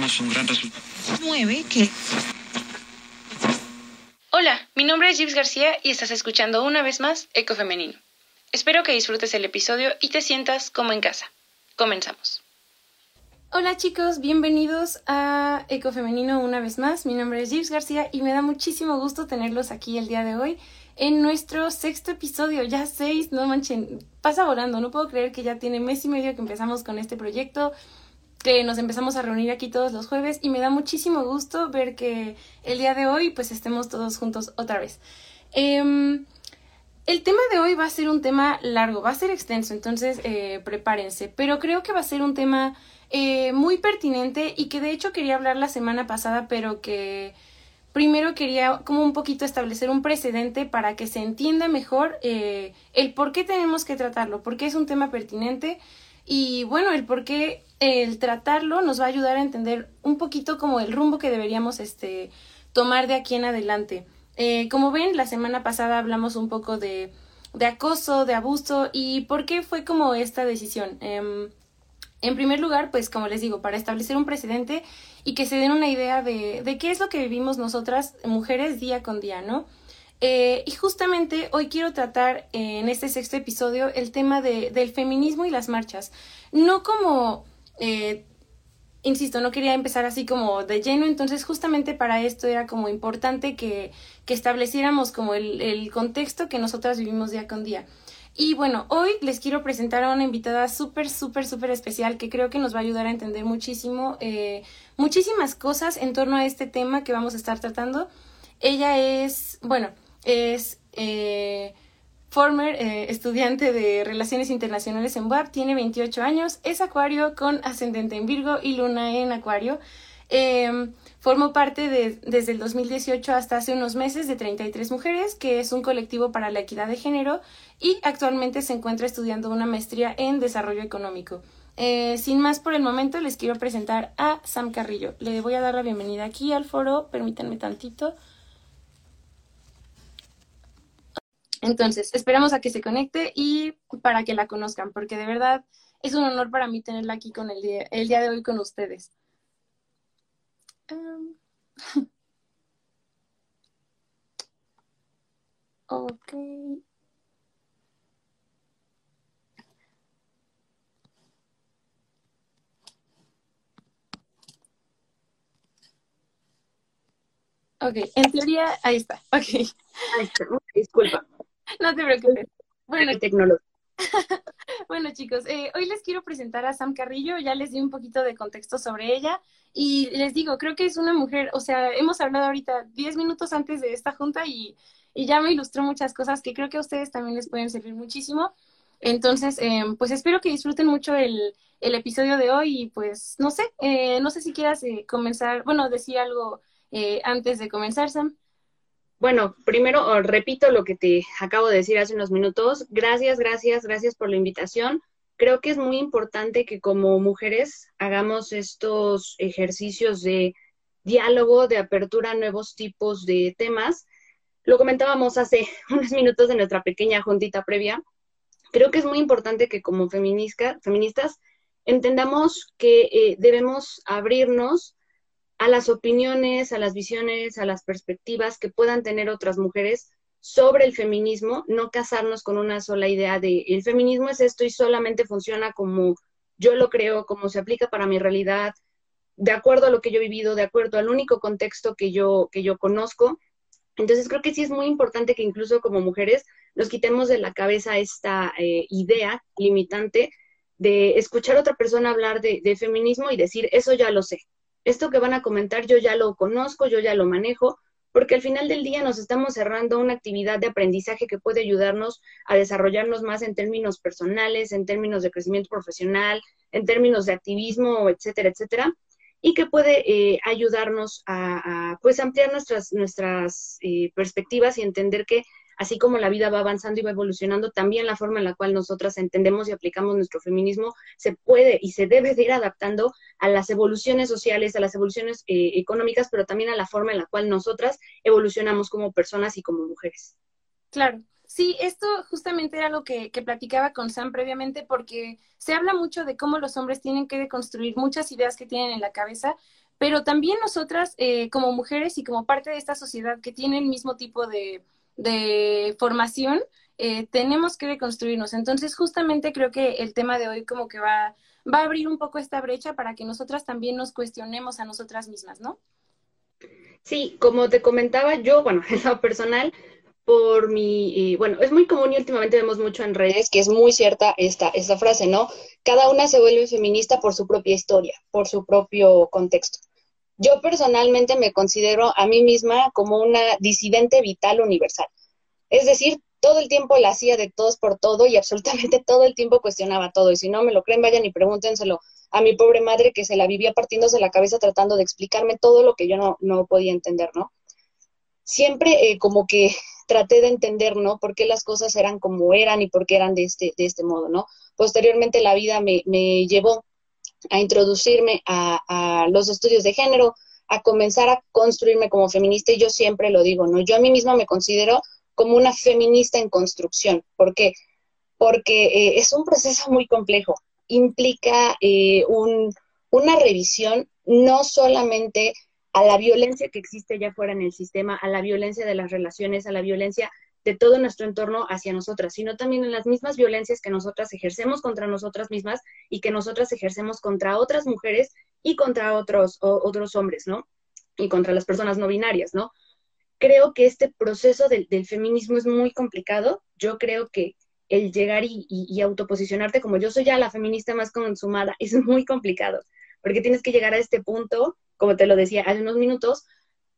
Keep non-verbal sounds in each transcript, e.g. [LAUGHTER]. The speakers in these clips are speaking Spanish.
logramos un gran resultado. Nueve que... Hola, mi nombre es Gibbs García y estás escuchando una vez más Eco Femenino. Espero que disfrutes el episodio y te sientas como en casa. Comenzamos. Hola chicos, bienvenidos a Eco Femenino una vez más. Mi nombre es Gibbs García y me da muchísimo gusto tenerlos aquí el día de hoy en nuestro sexto episodio, ya seis, no manchen, pasa volando, no puedo creer que ya tiene mes y medio que empezamos con este proyecto, que nos empezamos a reunir aquí todos los jueves y me da muchísimo gusto ver que el día de hoy pues estemos todos juntos otra vez. Em, el tema de hoy va a ser un tema largo, va a ser extenso, entonces eh, prepárense, pero creo que va a ser un tema eh, muy pertinente y que de hecho quería hablar la semana pasada, pero que primero quería como un poquito establecer un precedente para que se entienda mejor eh, el por qué tenemos que tratarlo, por qué es un tema pertinente y bueno, el por qué el tratarlo nos va a ayudar a entender un poquito como el rumbo que deberíamos este, tomar de aquí en adelante. Eh, como ven, la semana pasada hablamos un poco de, de, acoso, de abuso y por qué fue como esta decisión. Em, en primer lugar, pues como les digo, para establecer un precedente y que se den una idea de, de qué es lo que vivimos nosotras, mujeres, día con día, ¿no? Eh, y justamente hoy quiero tratar en este sexto episodio el tema de, del feminismo y las marchas. No como, eh, insisto, no quería empezar así como de lleno, entonces justamente para esto era como importante que, estableciéramos como el, el contexto que nosotras vivimos día con día. Y bueno, hoy les quiero presentar a una invitada súper, súper, súper especial que creo que nos va a ayudar a entender muchísimo, eh, muchísimas cosas en torno a este tema que vamos a estar tratando. Ella es, bueno, es eh, former eh, estudiante de Relaciones Internacionales en WAP, tiene 28 años, es acuario con ascendente en Virgo y luna en acuario. Eh, Formo parte de, desde el 2018 hasta hace unos meses de 33 Mujeres, que es un colectivo para la equidad de género y actualmente se encuentra estudiando una maestría en desarrollo económico. Eh, sin más por el momento, les quiero presentar a Sam Carrillo. Le voy a dar la bienvenida aquí al foro, permítanme tantito. Entonces, esperamos a que se conecte y para que la conozcan, porque de verdad es un honor para mí tenerla aquí con el día, el día de hoy con ustedes. [LAUGHS] Ok. Ok, en teoría, ahí está. Ok. Disculpa. [LAUGHS] No te preocupes. Bueno, tecnología. [LAUGHS] bueno chicos, eh, hoy les quiero presentar a Sam Carrillo, ya les di un poquito de contexto sobre ella y les digo, creo que es una mujer, o sea, hemos hablado ahorita 10 minutos antes de esta junta y, y, ya me ilustró muchas cosas que creo que a ustedes también les pueden servir muchísimo. Entonces, eh, pues espero que disfruten mucho el, el, episodio de hoy y pues no sé, eh, no sé si quieras eh, comenzar, bueno, decir algo eh, antes de comenzar, Sam. Bueno, primero oh, repito lo que te acabo de decir hace unos minutos. Gracias, gracias, gracias por la invitación. Creo que es muy importante que como mujeres hagamos estos ejercicios de diálogo, de apertura a nuevos tipos de temas. Lo comentábamos hace [LAUGHS] unos minutos en nuestra pequeña juntita previa. Creo que es muy importante que como feministas entendamos que eh, debemos abrirnos a las opiniones, a las visiones, a las perspectivas que puedan tener otras mujeres sobre el feminismo, no casarnos con una sola idea de el feminismo es esto y solamente funciona como yo lo creo, como se aplica para mi realidad, de acuerdo a lo que yo he vivido, de acuerdo al único contexto que yo, que yo conozco. Entonces creo que sí es muy importante que incluso como mujeres nos quitemos de la cabeza esta eh, idea limitante de escuchar a otra persona hablar de, de feminismo y decir, eso ya lo sé, esto que van a comentar yo ya lo conozco, yo ya lo manejo, porque al final del día nos estamos cerrando una actividad de aprendizaje que puede ayudarnos a desarrollarnos más en términos personales, en términos de crecimiento profesional, en términos de activismo, etcétera, etcétera, y que puede eh, ayudarnos a, pues ampliar nuestras, nuestras eh, perspectivas y entender que así como la vida va avanzando y va evolucionando, también la forma en la cual nosotras entendemos y aplicamos nuestro feminismo se puede y se debe de ir adaptando a las evoluciones sociales, a las evoluciones eh, económicas, pero también a la forma en la cual nosotras evolucionamos como personas y como mujeres. Claro. Sí, esto justamente era lo que, platicaba con Sam previamente, porque se habla mucho de cómo los hombres tienen que deconstruir muchas ideas que tienen en la cabeza, pero también nosotras eh, como mujeres y como parte de esta sociedad que tiene el mismo tipo de, de formación, eh, tenemos que deconstruirnos. Entonces, justamente creo que el tema de hoy como que va, va a abrir un poco esta brecha para que nosotras también nos cuestionemos a nosotras mismas, ¿no? Sí, como te comentaba yo, bueno, [LAUGHS] en lo personal, por mi, bueno, es muy común y últimamente vemos mucho en redes que es muy cierta esta, esta frase, ¿no? Cada una se vuelve feminista por su propia historia, por su propio contexto. Yo personalmente me considero a mí misma como una disidente vital universal. Es decir, todo el tiempo la hacía de todos por todo y absolutamente [LAUGHS] todo el tiempo cuestionaba todo. Y si no me lo creen, vayan y pregúntenselo a mi pobre madre que se la vivía partiéndose la cabeza tratando de explicarme todo lo que yo no, no podía entender, ¿no? Siempre eh, como que [LAUGHS] traté de entender, ¿no? Por qué las cosas eran como eran y por qué eran de este, de este modo, ¿no? Posteriormente la vida me, me llevó a introducirme a, los estudios de género, a comenzar a construirme como feminista y yo siempre lo digo, ¿no? Yo a mí misma me considero como una feminista en construcción. ¿Por qué? Porque eh, es un proceso muy complejo. Implica eh, una revisión no solamente a la violencia que existe allá afuera en el sistema, a la violencia de las relaciones, a la violencia de todo nuestro entorno hacia nosotras, sino también en las mismas violencias que nosotras ejercemos contra nosotras mismas y que nosotras ejercemos contra otras mujeres y contra otros, otros hombres, ¿no? Y contra las personas no binarias, ¿no? creo que este proceso del, feminismo es muy complicado. Yo creo que el llegar y, autoposicionarte como yo soy ya la feminista más consumada [LAUGHS] es muy complicado, porque tienes que llegar a este punto, como te lo decía hace unos minutos,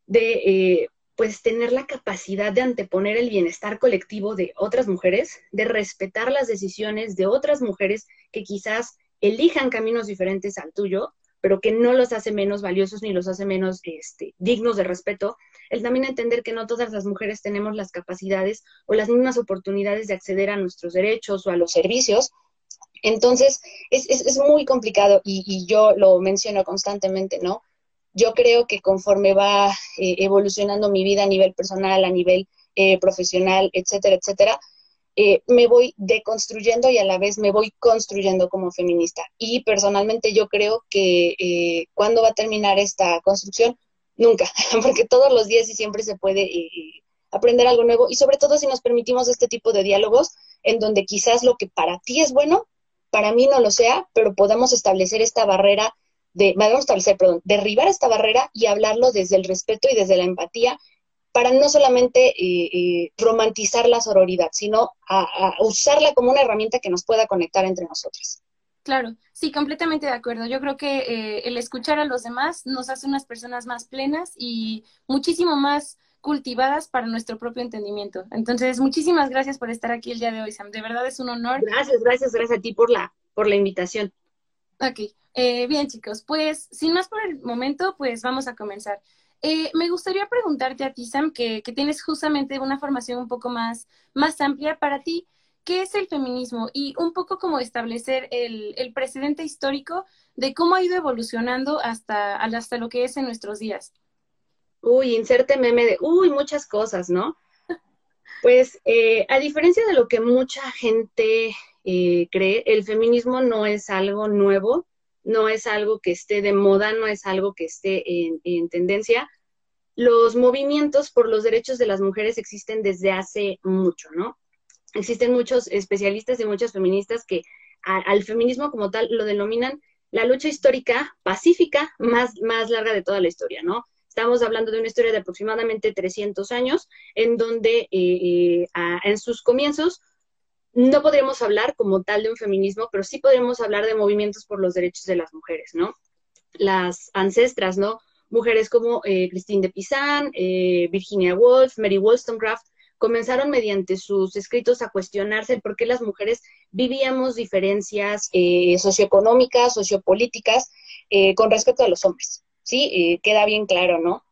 de eh, pues tener la capacidad de anteponer el bienestar colectivo de otras mujeres, de respetar las decisiones de otras mujeres que quizás elijan caminos diferentes al tuyo, pero que no los hace menos valiosos ni los hace menos este, dignos de respeto, el también entender que no todas las mujeres tenemos las capacidades o las mismas oportunidades de acceder a nuestros derechos o a los servicios. Entonces, es, es, muy complicado y, yo lo menciono constantemente, ¿no? Yo creo que conforme va eh, evolucionando mi vida a nivel personal, a nivel eh, profesional, etcétera, etcétera, eh, me voy deconstruyendo y a la vez me voy construyendo como feminista. Y personalmente yo creo que cuando va a terminar esta construcción, nunca, [LAUGHS] porque todos los días y siempre se puede eh, eh, aprender algo nuevo y sobre todo si nos permitimos este tipo de diálogos en donde quizás lo que para ti es bueno, para mí no lo sea, pero podamos establecer esta barrera de, vamos a establecer, perdón, derribar esta barrera y hablarlo desde el respeto y desde la empatía para no solamente eh, romantizar la sororidad, sino a usarla como una herramienta que nos pueda conectar entre nosotras. Claro, sí, completamente de acuerdo. Yo creo que eh, el escuchar a los demás nos hace unas personas más plenas y muchísimo más cultivadas para nuestro propio entendimiento. Entonces, muchísimas gracias por estar aquí el día de hoy, Sam. De verdad es un honor. Gracias, gracias, gracias a ti por la, por la invitación. Ok, eh, bien chicos, pues sin más por el momento, pues vamos a comenzar. Eh, me gustaría preguntarte a ti, Sam, que, que, tienes justamente una formación un poco más, más amplia para ti. ¿qué es el feminismo? Y un poco como establecer el, el precedente histórico de cómo ha ido evolucionando hasta, hasta lo que es en nuestros días. Uy, inserte meme de, uy, muchas cosas, ¿no? Pues eh, a diferencia de lo que mucha gente eh, cree, el feminismo no es algo nuevo, no es algo que esté de moda, no es algo que esté en, en tendencia. Los movimientos por los derechos de las mujeres existen desde hace mucho, ¿no? existen muchos especialistas y muchas feministas que al feminismo como tal lo denominan la lucha histórica pacífica más, más larga de toda la historia, ¿no? Estamos hablando de una historia de aproximadamente 300 años, en donde eh, eh, en sus comienzos no podríamos hablar como tal de un feminismo, pero sí podríamos hablar de movimientos por los derechos de las mujeres, ¿no? Las ancestras, ¿no? Mujeres como eh, Christine de Pizan, Virginia Woolf, Mary Wollstonecraft, comenzaron mediante sus escritos a cuestionarse por qué las mujeres vivíamos diferencias eh, socioeconómicas, sociopolíticas eh, con respecto a los hombres. ¿Sí? Eh, queda bien claro, ¿no?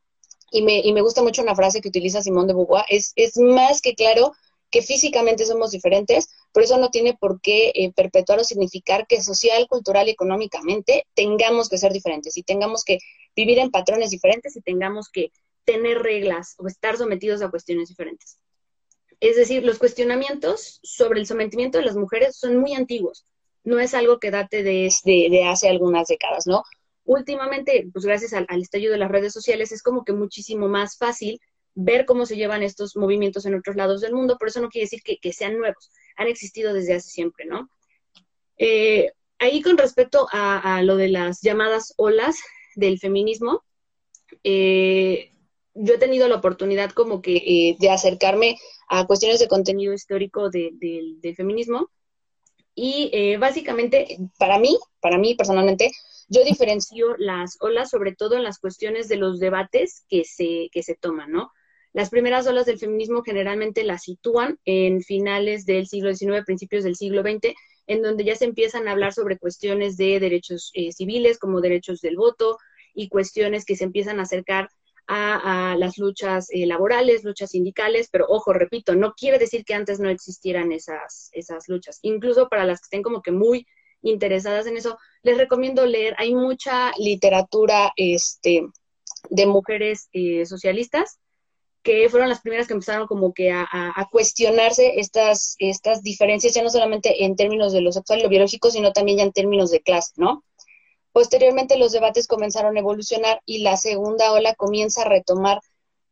Y me, y me gusta mucho una frase que utiliza Simón de Beauvoir, es, es más que claro que físicamente somos diferentes, pero eso no tiene por qué eh, perpetuar o significar que social, cultural y económicamente tengamos que ser diferentes y tengamos que vivir en patrones diferentes y tengamos que tener reglas o estar sometidos a cuestiones diferentes. Es decir, los cuestionamientos sobre el sometimiento de las mujeres son muy antiguos. No es algo que date de, de, hace algunas décadas, ¿no? últimamente, pues gracias al, al estallido de las redes sociales, es como que muchísimo más fácil ver cómo se llevan estos movimientos en otros lados del mundo, pero eso no quiere decir que, sean nuevos, han existido desde hace siempre, ¿no? Eh, ahí con respecto a, lo de las llamadas olas del feminismo, eh, yo he tenido la oportunidad como que eh, de acercarme a cuestiones de contenido histórico del feminismo y básicamente para mí, para mí personalmente, yo diferencio las olas sobre todo en las cuestiones de los debates que se, que se toman, ¿no? Las primeras olas del feminismo generalmente las sitúan en finales del siglo XIX, principios del siglo XX, en donde ya se empiezan a hablar sobre cuestiones de derechos eh, civiles como derechos del voto y cuestiones que se empiezan a acercar a, las luchas eh, laborales, luchas sindicales, pero ojo, repito, no quiere decir que antes no existieran esas, esas luchas. Incluso para las que estén como que muy interesadas en eso, les recomiendo leer, hay mucha literatura este, de mujeres eh, socialistas que fueron las primeras que empezaron como que a, cuestionarse estas, estas diferencias, ya no solamente en términos de lo sexual y lo biológico, sino también ya en términos de clase, ¿no? Posteriormente los debates comenzaron a evolucionar y la segunda ola comienza a retomar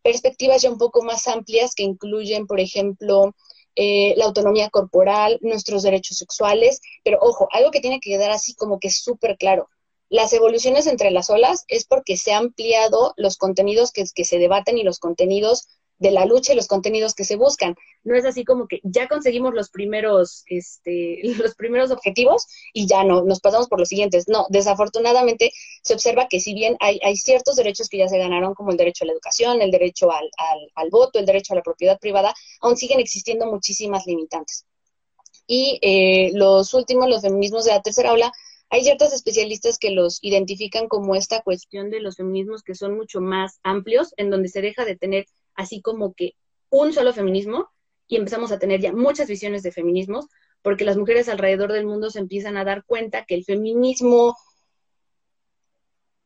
perspectivas ya un poco más amplias que incluyen, por ejemplo, eh, la autonomía corporal, nuestros derechos sexuales, pero ojo, algo que tiene que quedar así como que súper claro, las evoluciones entre las olas es porque se han ampliado los contenidos que, que, se debaten y los contenidos de la lucha y los contenidos que se buscan. No es así como que ya conseguimos los primeros, este, [LAUGHS] los primeros objetivos y ya no, nos pasamos por los siguientes. No, desafortunadamente se observa que si bien hay, ciertos derechos que ya se ganaron, como el derecho a la educación, el derecho al voto, el derecho a la propiedad privada, aún siguen existiendo muchísimas limitantes. Y eh, los últimos, los feminismos de la tercera ola, hay ciertos especialistas que los identifican como esta cuestión de los feminismos que son mucho más amplios, en donde se deja de tener así como que un solo feminismo y empezamos a tener ya muchas visiones de feminismos, porque las mujeres alrededor del mundo se empiezan a dar cuenta que el feminismo,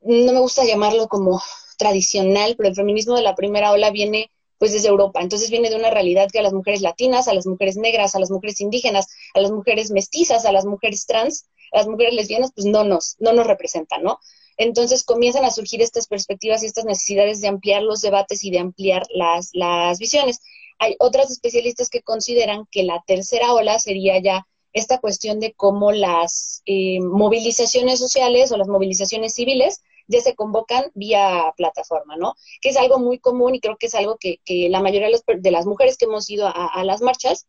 no me gusta llamarlo como tradicional, pero el feminismo de la primera ola viene pues desde Europa. Entonces viene de una realidad que a las mujeres latinas, a las mujeres negras, a las mujeres indígenas, a las mujeres mestizas, a las mujeres trans, las mujeres lesbianas pues no nos, no nos representan, ¿no? Entonces comienzan a surgir estas perspectivas y estas necesidades de ampliar los debates y de ampliar las, las visiones. Hay otras especialistas que consideran que la tercera ola sería ya esta cuestión de cómo las eh, movilizaciones sociales o las movilizaciones civiles ya se convocan vía plataforma, ¿no? Que es algo muy común y creo que es algo que, que la mayoría de, las mujeres que hemos ido a las marchas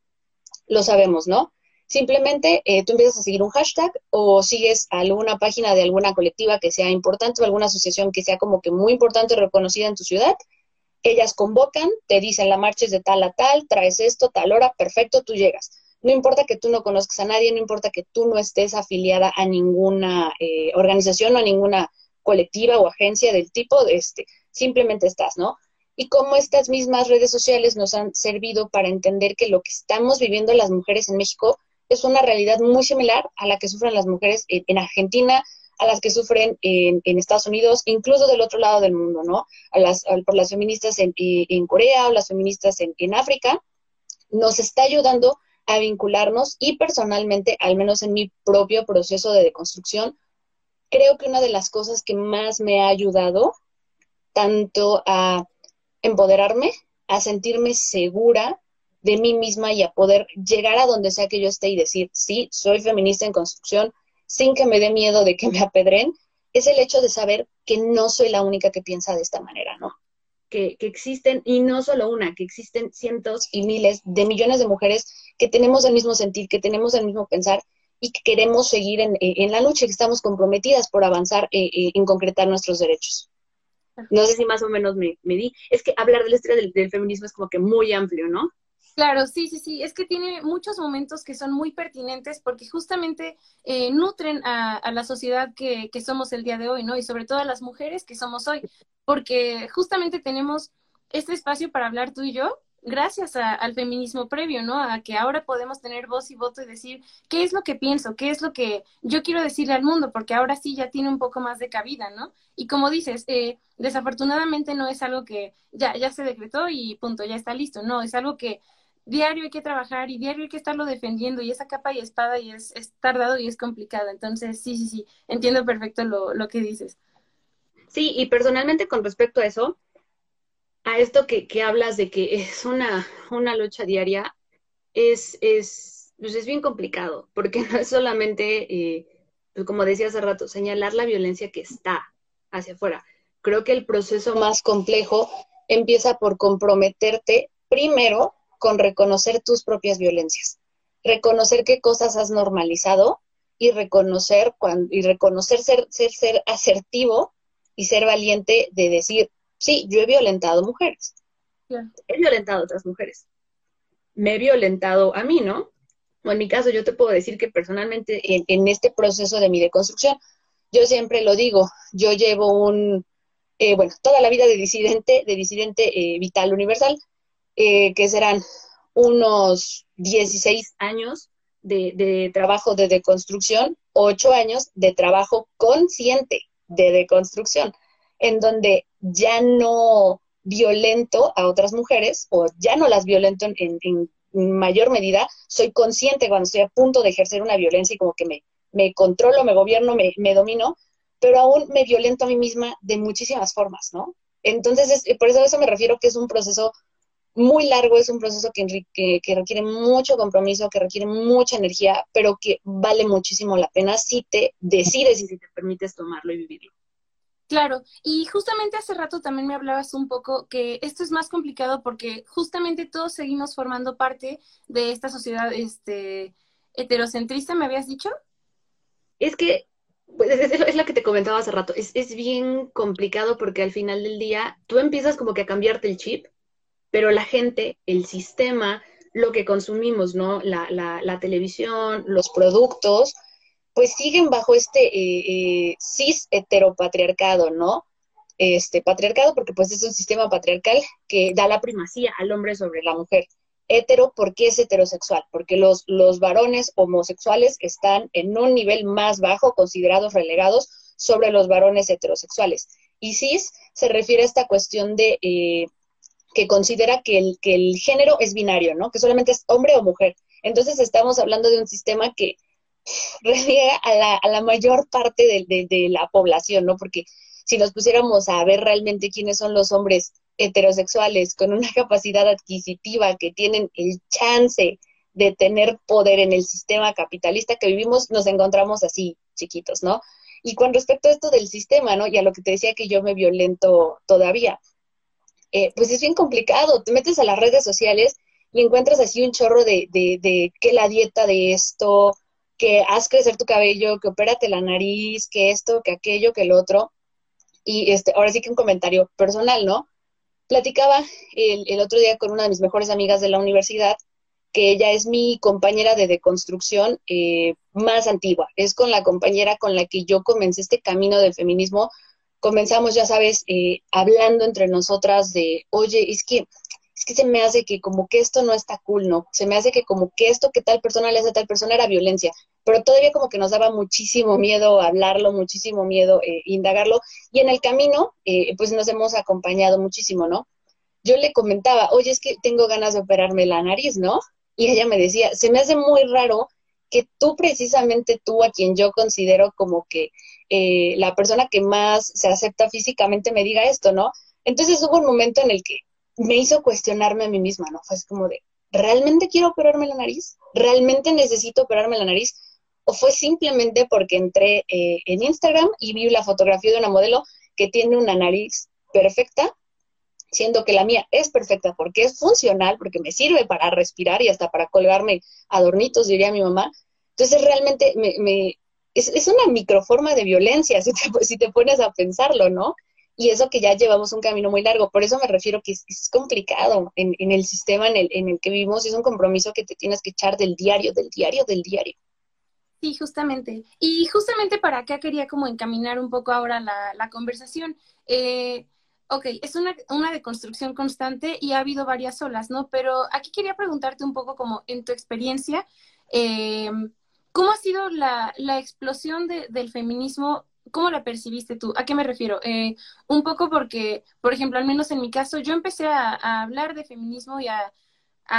lo sabemos, ¿no? Simplemente eh, tú empiezas a seguir un hashtag o sigues alguna página de alguna colectiva que sea importante o alguna asociación que sea como que muy importante y reconocida en tu ciudad. Ellas convocan, te dicen la marcha es de tal a tal, traes esto, tal hora, perfecto, tú llegas. No importa que tú no conozcas a nadie, no importa que tú no estés afiliada a ninguna eh, organización o a ninguna colectiva o agencia del tipo, de este, simplemente estás, ¿no? y cómo estas mismas redes sociales nos han servido para entender que lo que estamos viviendo las mujeres en México es una realidad muy similar a la que sufren las mujeres en, Argentina, a las que sufren en, Estados Unidos, incluso del otro lado del mundo, ¿no? A las, por las feministas en, en, Corea o las feministas en, África, nos está ayudando a vincularnos y personalmente, al menos en mi propio proceso de deconstrucción, creo que una de las cosas que más me ha ayudado tanto a empoderarme, a sentirme segura de mí misma y a poder llegar a donde sea que yo esté y decir, sí, soy feminista en construcción, sin que me dé miedo de que me apedren, es el hecho de saber que no soy la única que piensa de esta manera, ¿no? Que, existen, y no solo una, que existen cientos y miles de millones de mujeres que tenemos el mismo sentir, que tenemos el mismo pensar y que queremos seguir en, en la lucha, que estamos comprometidas por avanzar eh, eh, en concretar nuestros derechos. No sé si más o menos me, me di. Es que hablar de la historia del feminismo es como que muy amplio, ¿no? Claro, sí, sí, sí. Es que tiene muchos momentos que son muy pertinentes porque justamente eh, nutren a, la sociedad que, que, somos el día de hoy, ¿no? Y sobre todo a las mujeres que somos hoy, porque justamente tenemos este espacio para hablar tú y yo gracias al feminismo previo, ¿no? A que ahora podemos tener voz y voto y decir qué es lo que pienso, qué es lo que yo quiero decirle al mundo, porque ahora sí ya tiene un poco más de cabida, ¿no? Y como dices, eh, desafortunadamente no es algo que ya, ya se decretó y punto, ya está listo, no, es algo que diario hay que trabajar y diario hay que estarlo defendiendo y esa capa y espada y es, tardado y es complicado. Entonces, sí, sí, sí, entiendo perfecto lo, lo que dices. Sí, y personalmente con respecto a eso, a esto que, hablas de que es una, una lucha diaria, es, es, pues es bien complicado, porque [LAUGHS] no es solamente, eh, pues como decía hace rato, señalar la violencia que está hacia afuera. Creo que el proceso más complejo empieza por comprometerte primero con reconocer tus propias violencias, reconocer qué cosas has normalizado y reconocer cuando, y reconocer ser, ser, ser asertivo y ser valiente de decir, sí, yo he violentado mujeres. He violentado a otras mujeres. Me he violentado a mí, ¿no? O en mi caso, yo te puedo decir que personalmente en, este proceso de mi deconstrucción, yo siempre lo digo, yo llevo un, eh, bueno, toda la vida de disidente, de disidente eh, vital universal, eh, que serán unos 16 años de, trabajo de deconstrucción, 8 años de trabajo consciente de deconstrucción, en donde ya no violento a otras mujeres o ya no las violento en, mayor medida, soy consciente cuando estoy a punto de ejercer una violencia y como que me, me controlo, me gobierno, me, me domino, pero aún me violento a mí misma de muchísimas formas, ¿no? Entonces, por eso a eso me refiero que es un proceso muy largo, es un proceso que, que, que, requiere mucho compromiso, que requiere mucha energía, pero que vale muchísimo la pena si te decides y si te permites tomarlo y vivirlo. Claro, y justamente hace rato también me hablabas un poco que esto es más complicado porque justamente todos seguimos formando parte de esta sociedad este, heterocentrista, ¿me habías dicho? Es que pues es, lo que te comentaba hace rato, es, es bien complicado porque al final del día tú empiezas como que a cambiarte el chip, pero la gente, el sistema, lo que consumimos, ¿no? La, la, la televisión, los productos, pues siguen bajo este eh, eh, cis heteropatriarcado, ¿no? Este patriarcado porque pues es un sistema patriarcal que da la primacía al hombre sobre la mujer. Hetero porque es heterosexual, porque los, los varones homosexuales están en un nivel más bajo, considerados relegados sobre los varones heterosexuales. Y cis se refiere a esta cuestión de eh, que considera que el, que el género es binario, ¿no? Que solamente es hombre o mujer. Entonces estamos hablando de un sistema que [LAUGHS] reniega a la, a la mayor parte de, de, la población, ¿no? Porque si nos pusiéramos a ver realmente quiénes son los hombres heterosexuales con una [LAUGHS] capacidad adquisitiva que tienen el chance de tener poder en el sistema capitalista que vivimos, nos encontramos así chiquitos, ¿no? Y con respecto a esto del sistema, ¿no? Y a lo que te decía que yo me violento todavía, eh, pues es bien complicado. Te metes a las redes sociales y encuentras así un chorro de, de, de que la dieta de esto, que haz crecer tu cabello, que opérate la nariz, que esto, que aquello, que el otro. Y este, ahora sí que un comentario personal, ¿no? Platicaba el, otro día con una de mis mejores amigas de la universidad, que ella es mi compañera de deconstrucción eh, más antigua. Es con la compañera con la que yo comencé este camino del feminismo. Comenzamos, ya sabes, eh, hablando entre nosotras de, oye, es que es que se me hace que como que esto no está cool, ¿no? Se me hace que como que esto que tal persona le hace a tal persona era violencia, pero todavía como que nos daba muchísimo miedo hablarlo, muchísimo miedo eh, indagarlo, y en el camino, eh, pues nos hemos acompañado muchísimo, ¿no? Yo le comentaba, oye, es que tengo ganas de operarme la nariz, ¿no? Y ella me decía, se me hace muy raro que tú precisamente tú, a quien yo considero como que eh, la persona que más se acepta físicamente, me diga esto, ¿no? Entonces hubo un momento en el que me hizo cuestionarme a mí misma, ¿no? Fue como de, ¿realmente quiero operarme la nariz? ¿Realmente necesito operarme la nariz? ¿O fue simplemente porque entré eh, en Instagram y vi la fotografía de una modelo que tiene una nariz perfecta, siendo que la mía es perfecta porque es funcional, porque me sirve para respirar y hasta para colgarme adornitos, diría mi mamá? Entonces realmente me, me es, es, una microforma de violencia, [LAUGHS] si te, si te pones a pensarlo, ¿no? y eso que ya llevamos un camino muy largo. Por eso me refiero que es, complicado en, en, el sistema en el, en el que vivimos, es un compromiso que te tienes que echar del diario, del diario, del diario. Sí, justamente. Y justamente para acá quería como encaminar un poco ahora la, la conversación. Eh, ok, es una, una deconstrucción constante y ha habido varias olas, ¿no? Pero aquí quería preguntarte un poco como en tu experiencia, eh, ¿cómo ha sido la, la explosión de, del feminismo ¿Cómo la percibiste tú? ¿A qué me refiero? Eh, un poco porque, por ejemplo, al menos en mi caso, yo empecé a, hablar de feminismo y a,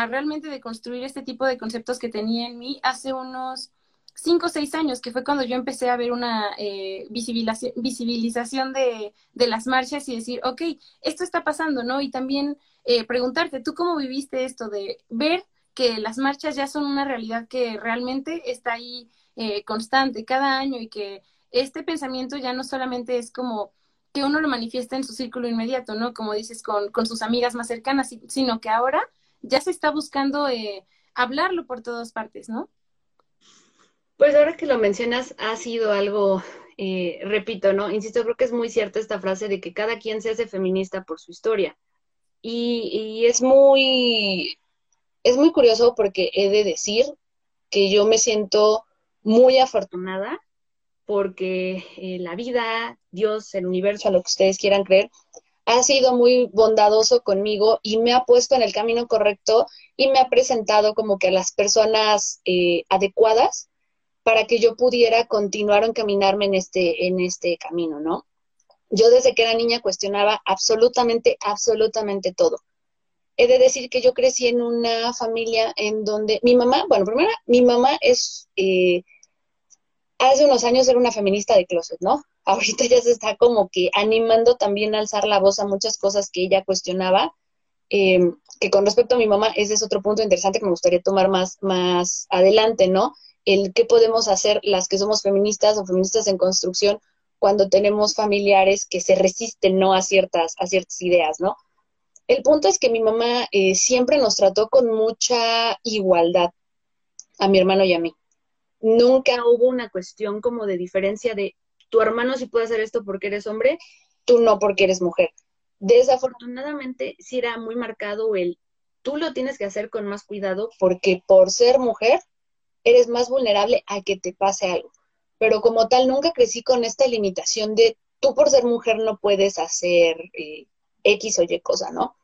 realmente deconstruir este tipo de conceptos que tenía en mí hace unos cinco o seis años, que fue cuando yo empecé a ver una eh, visibilización, de, de, las marchas y decir, ok, esto está pasando, ¿no? Y también eh, preguntarte, ¿tú cómo viviste esto de ver que las marchas ya son una realidad que realmente está ahí eh, constante cada año y que este pensamiento ya no solamente es como que uno lo manifiesta en su círculo inmediato, ¿no? Como dices, con, con sus amigas más cercanas, sino que ahora ya se está buscando eh, hablarlo por todas partes, ¿no? Pues ahora que lo mencionas, ha sido algo, eh, repito, ¿no? Insisto, creo que es muy cierta esta frase de que cada quien se hace feminista por su historia. Y, y es muy, es muy curioso porque he de decir que yo me siento muy afortunada porque eh, la vida, Dios, el universo, a lo que ustedes quieran creer, ha sido muy bondadoso conmigo y me ha puesto en el camino correcto y me ha presentado como que a las personas eh, adecuadas para que yo pudiera continuar o encaminarme en este, en este camino, ¿no? Yo desde que era niña cuestionaba absolutamente, absolutamente todo. He de decir que yo crecí en una familia en donde mi mamá, bueno, primero, mi mamá es eh, hace unos años era una feminista de closet, ¿no? [LAUGHS] Ahorita ya se está como que animando también a alzar la voz a muchas cosas que ella cuestionaba, em, que con respecto a mi mamá, ese es otro punto interesante que me gustaría tomar más, más adelante, ¿no? El qué podemos hacer las que somos feministas o feministas en construcción cuando tenemos familiares que se resisten, ¿no? A ciertas, a ciertas ideas, ¿no? El punto es que mi mamá eh, siempre nos trató con mucha igualdad, a mi hermano y a mí nunca hubo una cuestión como de diferencia de tu hermano sí puede hacer esto porque eres hombre, tú no porque eres mujer. Desafortunadamente sí era muy marcado el tú lo tienes que hacer con más cuidado porque por ser mujer eres más vulnerable a que te pase algo. Pero como tal nunca crecí con esta limitación de tú por ser mujer no puedes hacer eh, X o Y cosa, ¿no?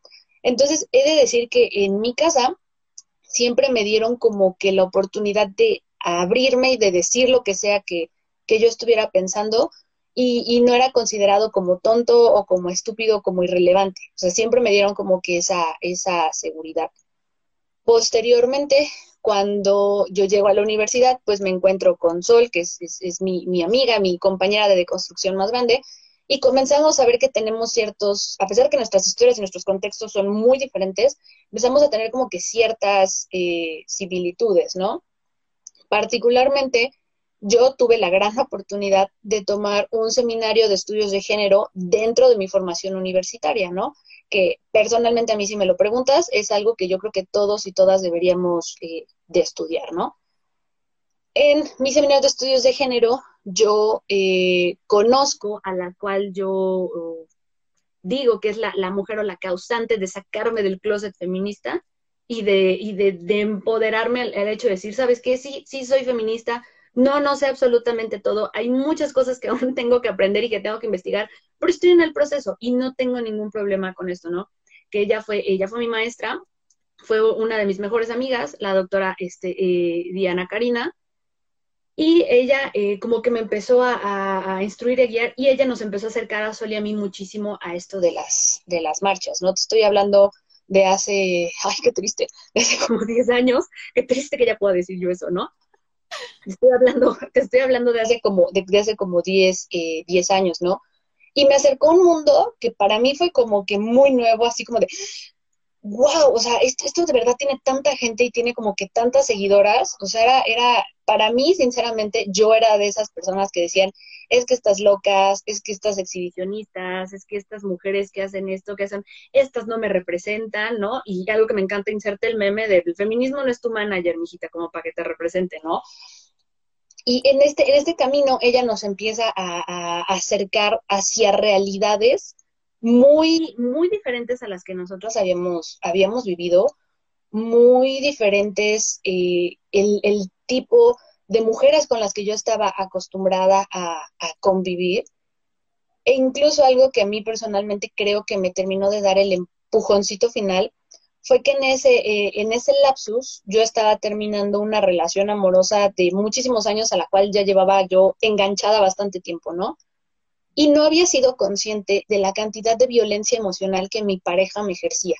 Entonces, he de decir que en mi casa siempre me dieron como que la oportunidad de abrirme y de decir lo que sea que, yo estuviera pensando y, no era considerado como tonto o como estúpido como irrelevante. O sea, siempre me dieron como que esa, esa seguridad. Posteriormente, cuando yo llego a la universidad, pues me encuentro con Sol, que es, es, mi, mi, amiga, mi compañera de deconstrucción más grande, y comenzamos a ver que tenemos ciertos, a pesar que nuestras historias y nuestros contextos son muy diferentes, empezamos a tener como que ciertas eh, similitudes, ¿no? Particularmente, yo tuve la gran oportunidad de tomar un seminario de estudios de género dentro de mi formación universitaria, ¿no? Que personalmente a mí si me lo preguntas, es algo que yo creo que todos y todas deberíamos eh, de estudiar, ¿no? En mi seminario de estudios de género, yo eh, conozco a la cual yo digo que es la, la mujer o la causante de sacarme del closet feminista, y de, y de, de empoderarme al, hecho de decir, ¿sabes qué? Sí, sí soy feminista, no, no sé absolutamente todo, hay muchas cosas que [LAUGHS] aún tengo que aprender y que tengo que investigar, pero estoy en el proceso y no tengo ningún problema con esto, ¿no? Que ella fue, ella fue mi maestra, fue una de mis mejores amigas, la doctora este, eh, Diana Karina, y ella eh, como que me empezó a, a, instruir y a guiar y ella nos empezó a acercar a Sol y a mí muchísimo a esto de las, de las marchas, ¿no? Te estoy hablando de hace, [LAUGHS] ay, qué triste, de hace como 10 años, qué triste que ya pueda decir yo eso, ¿no? Estoy hablando, te estoy hablando de hace como, de, hace como 10, eh, 10 años, ¿no? Y me acercó a un mundo que para mí fue como que muy nuevo, así como de, wow, o sea, esto, esto de verdad tiene tanta gente y tiene como que tantas seguidoras, o sea, era, era, para mí, sinceramente, yo era de esas personas que decían, es que estas locas, es que estas exhibicionistas, es que estas mujeres que hacen esto, que hacen, estas no me representan, ¿no? Y algo que me encanta inserte el meme del feminismo no es tu manager, mijita, como para que te represente, ¿no? Y en este, en este camino ella nos empieza a acercar hacia realidades muy, muy diferentes a las que nosotros habíamos, habíamos vivido, muy diferentes eh, el, tipo de mujeres con las que yo estaba acostumbrada a, convivir. E incluso algo que a mí personalmente creo que me terminó de dar el empujoncito final fue que en ese, eh, en ese lapsus yo estaba terminando una relación amorosa de muchísimos años a la cual ya llevaba yo enganchada bastante tiempo, ¿no? y no había sido consciente de la cantidad de violencia emocional que mi pareja me ejercía.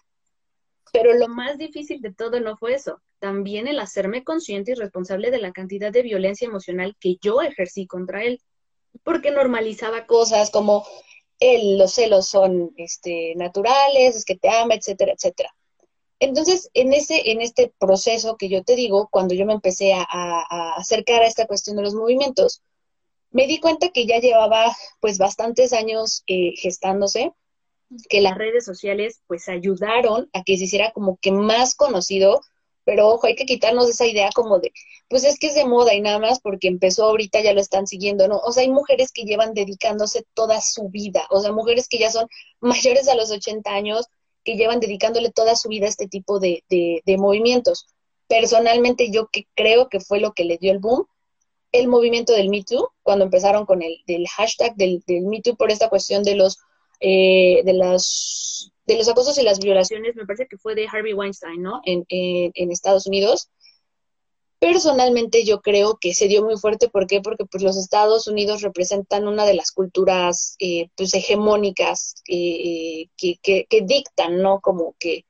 Pero lo más difícil de todo no fue eso, también el hacerme consciente y responsable de la cantidad de violencia emocional que yo ejercí contra él, porque normalizaba cosas como el, los celos son este, naturales, es que te ama, etcétera, etcétera. Entonces, en, ese, en este proceso que yo te digo, cuando yo me empecé a, a acercar a esta cuestión de los movimientos, me di cuenta que ya llevaba pues bastantes años eh, gestándose, que las redes sociales pues ayudaron a que se hiciera como que más conocido, pero ojo, hay que quitarnos esa idea como de, pues es que es de moda y nada más porque empezó ahorita ya lo están siguiendo, ¿no? O sea, hay mujeres que llevan dedicándose toda su vida, o sea, mujeres que ya son [LAUGHS] mayores a los 80 años, que llevan dedicándole toda su vida a este tipo de, de, de movimientos. Personalmente yo que creo que fue lo que le dio el boom, el movimiento del Me Too, cuando empezaron con el del hashtag del, del Me Too por esta cuestión de los eh, de las de los acosos y las violaciones, me parece que fue de Harvey Weinstein, ¿no? En, en, Estados Unidos. Personalmente yo creo que se dio muy fuerte, ¿por qué? Porque pues los Estados Unidos representan una de las culturas eh, pues hegemónicas eh, que, que, que dictan, ¿no? Como que,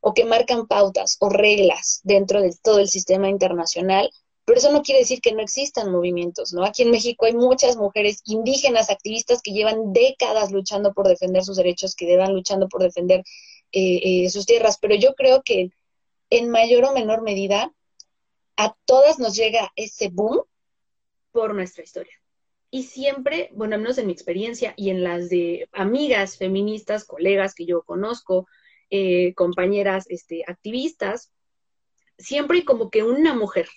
o que marcan pautas o reglas dentro de todo el sistema internacional pero eso no quiere decir que no existan movimientos, ¿no? Aquí en México hay muchas mujeres indígenas, activistas que llevan décadas luchando por defender sus derechos, que llevan luchando por defender eh, eh, sus tierras, pero yo creo que en mayor o menor medida a todas nos llega ese boom por nuestra historia. Y siempre, bueno, al menos en mi experiencia y en las de amigas feministas, colegas que yo conozco, eh, compañeras este, activistas, siempre como que una mujer,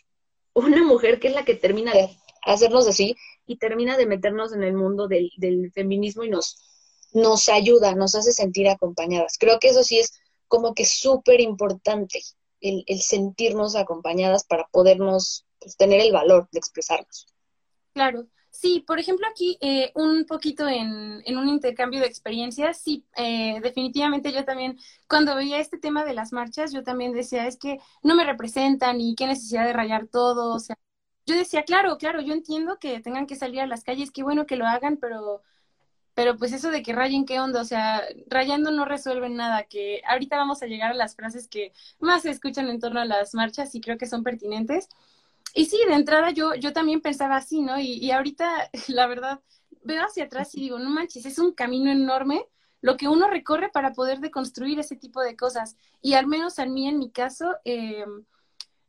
una mujer que es la que termina de hacernos así y termina de meternos en el mundo del, feminismo y nos, nos ayuda, nos hace sentir acompañadas. Creo que eso sí es como que súper importante, el, sentirnos acompañadas para podernos pues, tener el valor de expresarnos. Claro. Sí, por ejemplo, aquí eh, un poquito en, en, un intercambio de experiencias, sí, eh, definitivamente yo también, cuando veía este tema de las marchas, yo también decía, es que no me representan y qué necesidad de rayar todo, o sea, yo decía, claro, claro, yo entiendo que tengan que salir a las calles, qué bueno que lo hagan, pero, pero pues eso de que rayen, qué onda, o sea, rayando no resuelven nada, que ahorita vamos a llegar a las frases que más se escuchan en torno a las marchas y creo que son pertinentes. Y sí, de entrada yo, yo también pensaba así, ¿no? Y, y ahorita, [LAUGHS] la verdad, veo hacia atrás y digo, no manches, es un camino enorme lo que uno recorre para poder deconstruir ese tipo de cosas. Y al menos a mí, en mi caso, eh,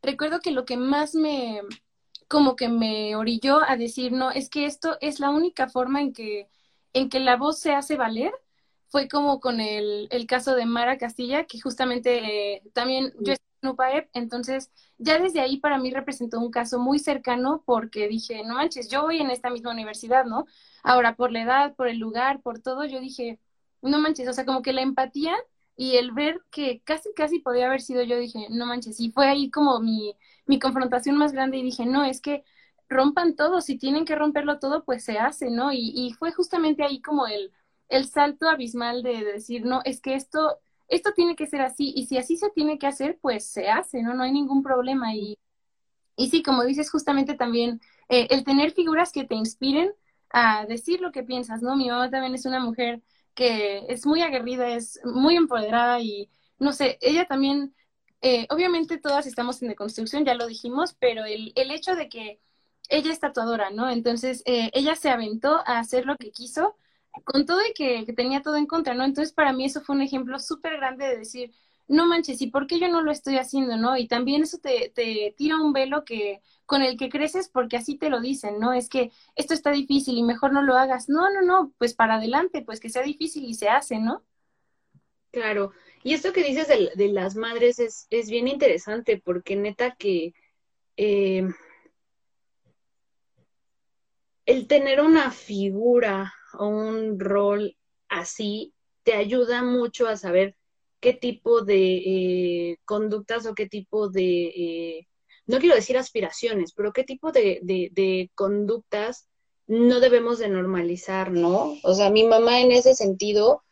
recuerdo que lo que más me, como que me orilló a decir, no, es que esto es la única forma en que, en que la voz se hace valer, fue como con el, el caso de Mara Castilla, que justamente eh, también yo UPAEP, entonces ya desde ahí para mí representó un caso muy cercano porque dije, no manches, yo voy en esta misma universidad, ¿no? Ahora, por la edad, por el lugar, por todo, yo dije, no manches, o sea, como que la empatía y el ver que casi, casi podía haber sido yo, dije, no manches, y fue ahí como mi, mi confrontación más grande y dije, no, es que rompan todo, si tienen que romperlo todo, pues se hace, ¿no? Y, y fue justamente ahí como el, el salto abismal de decir, no, es que esto esto tiene que ser así y si así se tiene que hacer, pues se hace, ¿no? No hay ningún problema. Y, y sí, como dices, justamente también eh, el tener figuras que te inspiren a decir lo que piensas, ¿no? Mi mamá también es una mujer que es muy aguerrida, es muy empoderada y, no sé, ella también, eh, obviamente todas estamos en deconstrucción, ya lo dijimos, pero el, el hecho de que ella es tatuadora, ¿no? Entonces, eh, ella se aventó a hacer lo que quiso con todo y que, tenía todo en contra, ¿no? Entonces para mí eso fue un ejemplo súper grande de decir, no manches, ¿y por qué yo no lo estoy haciendo, no? Y también eso te, te tira un velo que con el que creces porque así te lo dicen, ¿no? Es que esto está difícil y mejor no lo hagas. No, no, no, pues para adelante, pues que sea difícil y se hace, ¿no? Claro. Y esto que dices de, las madres es, es, bien interesante porque neta que eh, el tener una figura un rol así, te ayuda mucho a saber qué tipo de eh, conductas o qué tipo de, eh, no quiero decir aspiraciones, pero qué tipo de, de, conductas no debemos de normalizar, ¿no? O sea, mi mamá en ese sentido,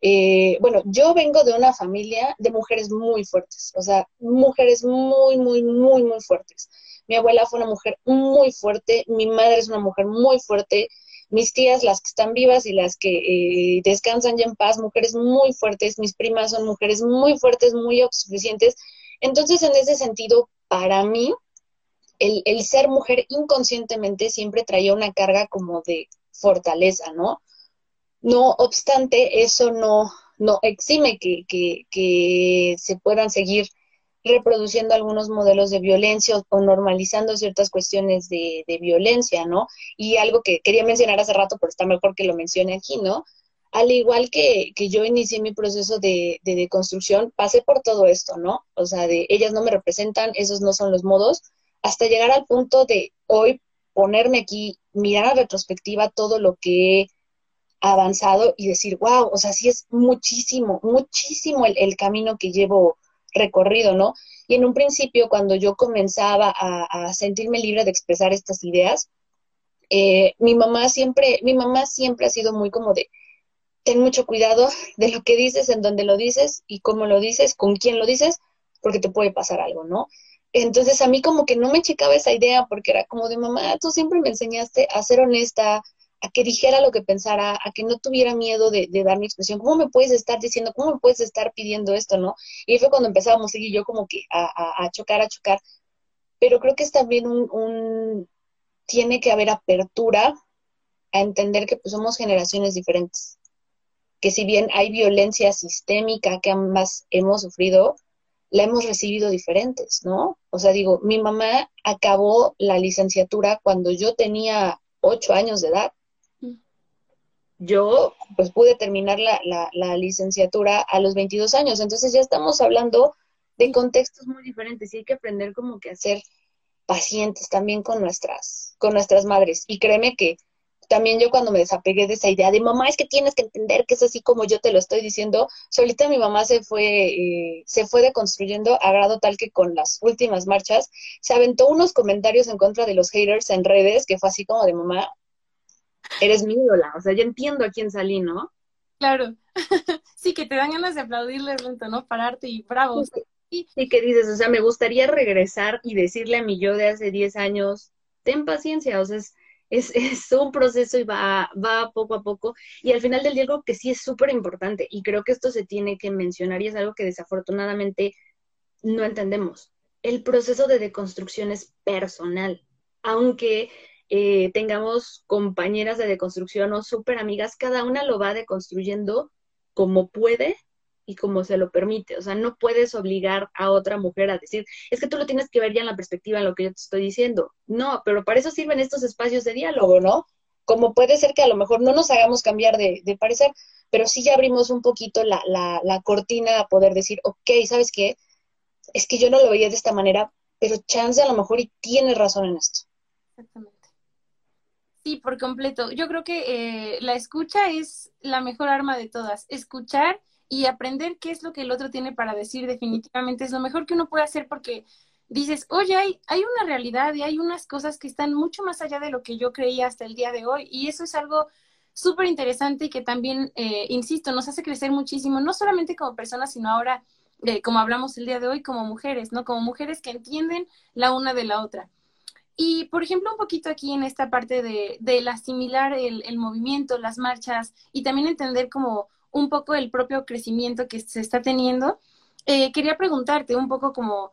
eh, bueno, yo vengo de una familia de mujeres muy fuertes, o sea, mujeres muy, muy, muy, muy fuertes. Mi abuela fue una mujer muy fuerte, mi madre es una mujer muy fuerte, mis tías, las que están vivas y las que eh, descansan ya en paz, mujeres muy fuertes, mis primas son mujeres muy fuertes, muy autosuficientes. Entonces, en ese sentido, para mí, el, ser mujer inconscientemente siempre traía una carga como de fortaleza, ¿no? No obstante, eso no, no exime que, que se puedan seguir reproduciendo algunos modelos de violencia o, normalizando ciertas cuestiones de, violencia, ¿no? Y algo que quería mencionar hace rato, pero está mejor que lo mencione aquí, ¿no? Al igual que, que yo inicié mi proceso de, de deconstrucción, pasé por todo esto, ¿no? O sea, de ellas no me representan, esos no son los modos, hasta llegar al punto de hoy ponerme aquí, mirar a retrospectiva todo lo que he avanzado y decir, wow, o sea, sí es muchísimo, muchísimo el camino que llevo recorrido, ¿no? Y en un principio, cuando yo comenzaba a, sentirme libre de expresar estas ideas, eh, mi mamá siempre, mi mamá siempre ha sido muy como de, ten mucho cuidado [LAUGHS] de lo que dices, en dónde lo dices y cómo lo dices, con quién lo dices, porque te puede pasar algo, ¿no? Entonces a mí como que no me checaba esa idea porque era como de mamá, tú siempre me enseñaste a ser honesta, a que dijera lo que pensara, a que no tuviera miedo de, dar mi expresión. ¿Cómo me puedes estar diciendo, cómo me puedes estar pidiendo esto, no? Y fue cuando empezábamos y yo como que a, chocar, a chocar. Pero creo que es también un, tiene que haber apertura a entender que pues somos generaciones diferentes. Que si bien hay violencia sistémica que ambas hemos sufrido, la hemos recibido diferentes, ¿no? O sea, digo, mi mamá acabó la licenciatura cuando yo tenía ocho años de edad yo pues pude terminar la, la, licenciatura a los 22 años, entonces ya estamos hablando de contextos muy diferentes y hay que aprender como que a ser pacientes también con nuestras, con nuestras madres. Y créeme que también yo cuando me desapegué de esa idea de mamá es que tienes que entender que es así como yo te lo estoy diciendo, solita mi mamá se fue, eh, se fue deconstruyendo a grado tal que con las últimas marchas se aventó unos comentarios en contra de los haters en redes que fue así como de mamá, eres mi ídola, o sea, yo entiendo a quién salí, ¿no? Claro, [LAUGHS] sí, que te dan ganas de aplaudirle, lento, ¿no? Pararte y bravo. Sí, sí, que dices, o sea, me gustaría regresar y decirle a mi yo de hace 10 años, ten paciencia, o sea, es, es, es un proceso y va, va poco a poco. Y al final del día algo que sí es súper importante, y creo que esto se tiene que mencionar y es algo que desafortunadamente no entendemos. El proceso de deconstrucción es personal, aunque eh, tengamos compañeras de deconstrucción o súper amigas, cada una lo va deconstruyendo como puede y como se lo permite. O sea, no puedes obligar a otra mujer a decir, es que tú lo tienes que ver ya en la perspectiva en lo que yo te estoy diciendo. No, pero para eso sirven estos espacios de diálogo, ¿no? Como puede ser que a lo mejor no nos hagamos cambiar de, parecer, pero sí ya abrimos un poquito la, la, la cortina a poder decir, ok, ¿sabes qué? Es que yo no lo veía de esta manera, pero chance a lo mejor y tiene razón en esto. Exactamente. Sí, por completo. Yo creo que eh, la escucha es la mejor arma de todas. Escuchar y aprender qué es lo que el otro tiene para decir definitivamente es lo mejor que uno puede hacer porque dices, oye, hay, hay una realidad y hay unas cosas que están mucho más allá de lo que yo creía hasta el día de hoy y eso es algo súper interesante y que también, eh, insisto, nos hace crecer muchísimo, no solamente como personas, sino ahora, eh, como hablamos el día de hoy, como mujeres, ¿no? Como mujeres que entienden la una de la otra. Y, por ejemplo, un poquito aquí en esta parte de, de asimilar el, el, movimiento, las marchas y también entender como un poco el propio crecimiento que se está teniendo, eh, quería preguntarte un poco como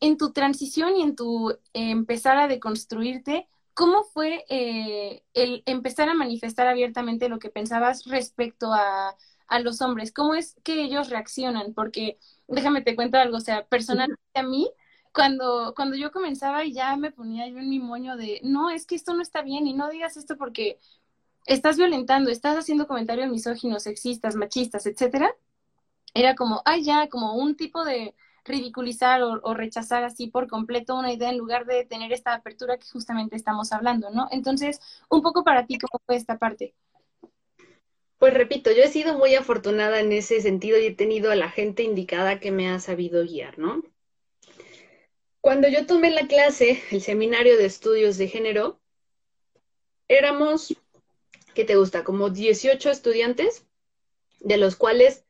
en tu transición y en tu eh, empezar a deconstruirte, ¿cómo fue eh, el empezar a manifestar abiertamente lo que pensabas respecto a, a los hombres? ¿Cómo es que ellos reaccionan? Porque déjame te cuento algo, o sea, personalmente a mí cuando, cuando yo comenzaba y ya me ponía yo en mi moño de, no, es que esto no está bien y no digas esto porque estás violentando, estás haciendo comentarios misóginos, sexistas, machistas, etcétera, era como, ay, ya, como un tipo de ridiculizar o, o, rechazar así por completo una idea en lugar de tener esta apertura que justamente estamos hablando, ¿no? Entonces, un poco para ti, ¿cómo fue esta parte? Pues repito, yo he sido muy afortunada en ese sentido y he tenido a la gente indicada que me ha sabido guiar, ¿no? Cuando yo tomé la clase, el seminario de estudios de género, éramos, ¿qué te gusta? Como 18 estudiantes, de los cuales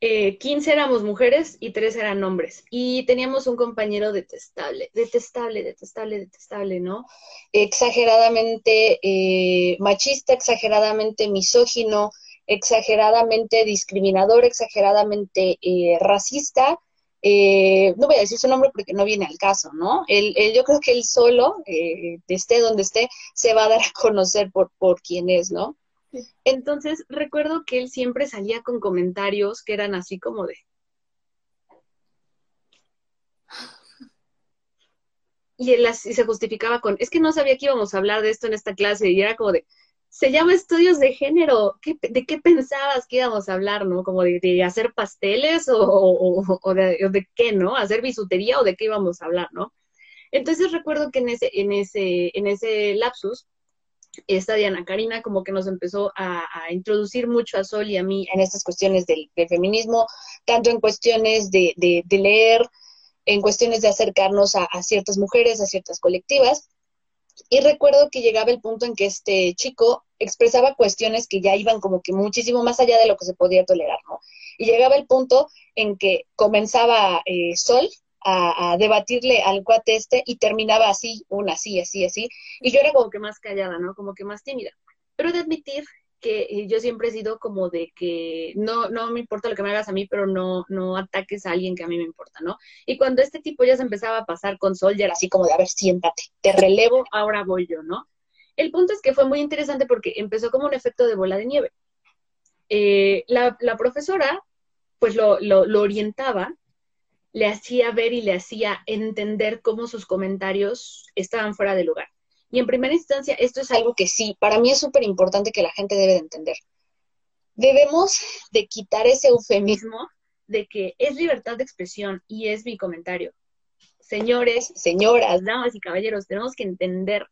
eh, 15 éramos mujeres y 3 eran hombres. Y teníamos un compañero detestable, detestable, detestable, detestable, ¿no? Exageradamente eh, machista, exageradamente misógino, exageradamente discriminador, exageradamente eh, racista. Eh, no voy a decir su nombre porque no viene al caso, ¿no? Él, yo creo que él solo, eh, esté donde esté, se va a dar a conocer por, por quién es, ¿no? Entonces, recuerdo que él siempre salía con comentarios que eran así como de... Y él así se justificaba con, es que no sabía que íbamos a hablar de esto en esta clase, y era como de, se llama estudios de género, ¿de qué pensabas que íbamos a hablar, no? Como de, hacer pasteles o, de, de, qué, ¿no? ¿Hacer bisutería o de qué íbamos a hablar, no? Entonces recuerdo que en ese, en ese, en ese lapsus, esta Diana Karina como que nos empezó a, introducir mucho a Sol y a mí en estas cuestiones del, feminismo, tanto en cuestiones de, leer, en cuestiones de acercarnos a, ciertas mujeres, a ciertas colectivas. Y recuerdo que llegaba el punto en que este chico expresaba cuestiones que ya iban como que muchísimo más allá de lo que se podía tolerar, ¿no? Y llegaba el punto en que comenzaba eh, Sol a, debatirle al cuate este y terminaba así, una así, así, así. Y yo era como que más callada, ¿no? Como que más tímida. Pero de admitir que yo siempre he sido como de que no, no me importa lo que me hagas a mí, pero no, no ataques a alguien que a mí me importa, ¿no? Y cuando este tipo ya se empezaba a pasar con Sol, ya era así como de, a ver, siéntate, te relevo, ahora voy yo, ¿no? El punto es que fue muy interesante porque empezó como un efecto de bola de nieve. Eh, la, la, profesora, pues lo, lo, lo orientaba le hacía ver y le hacía entender cómo sus comentarios estaban fuera de lugar. Y en primera instancia, esto es algo que sí, para mí es súper importante que la gente debe de entender. Debemos de quitar ese eufemismo de que es libertad de expresión y es mi comentario. Señores, señoras, damas y caballeros, tenemos que entender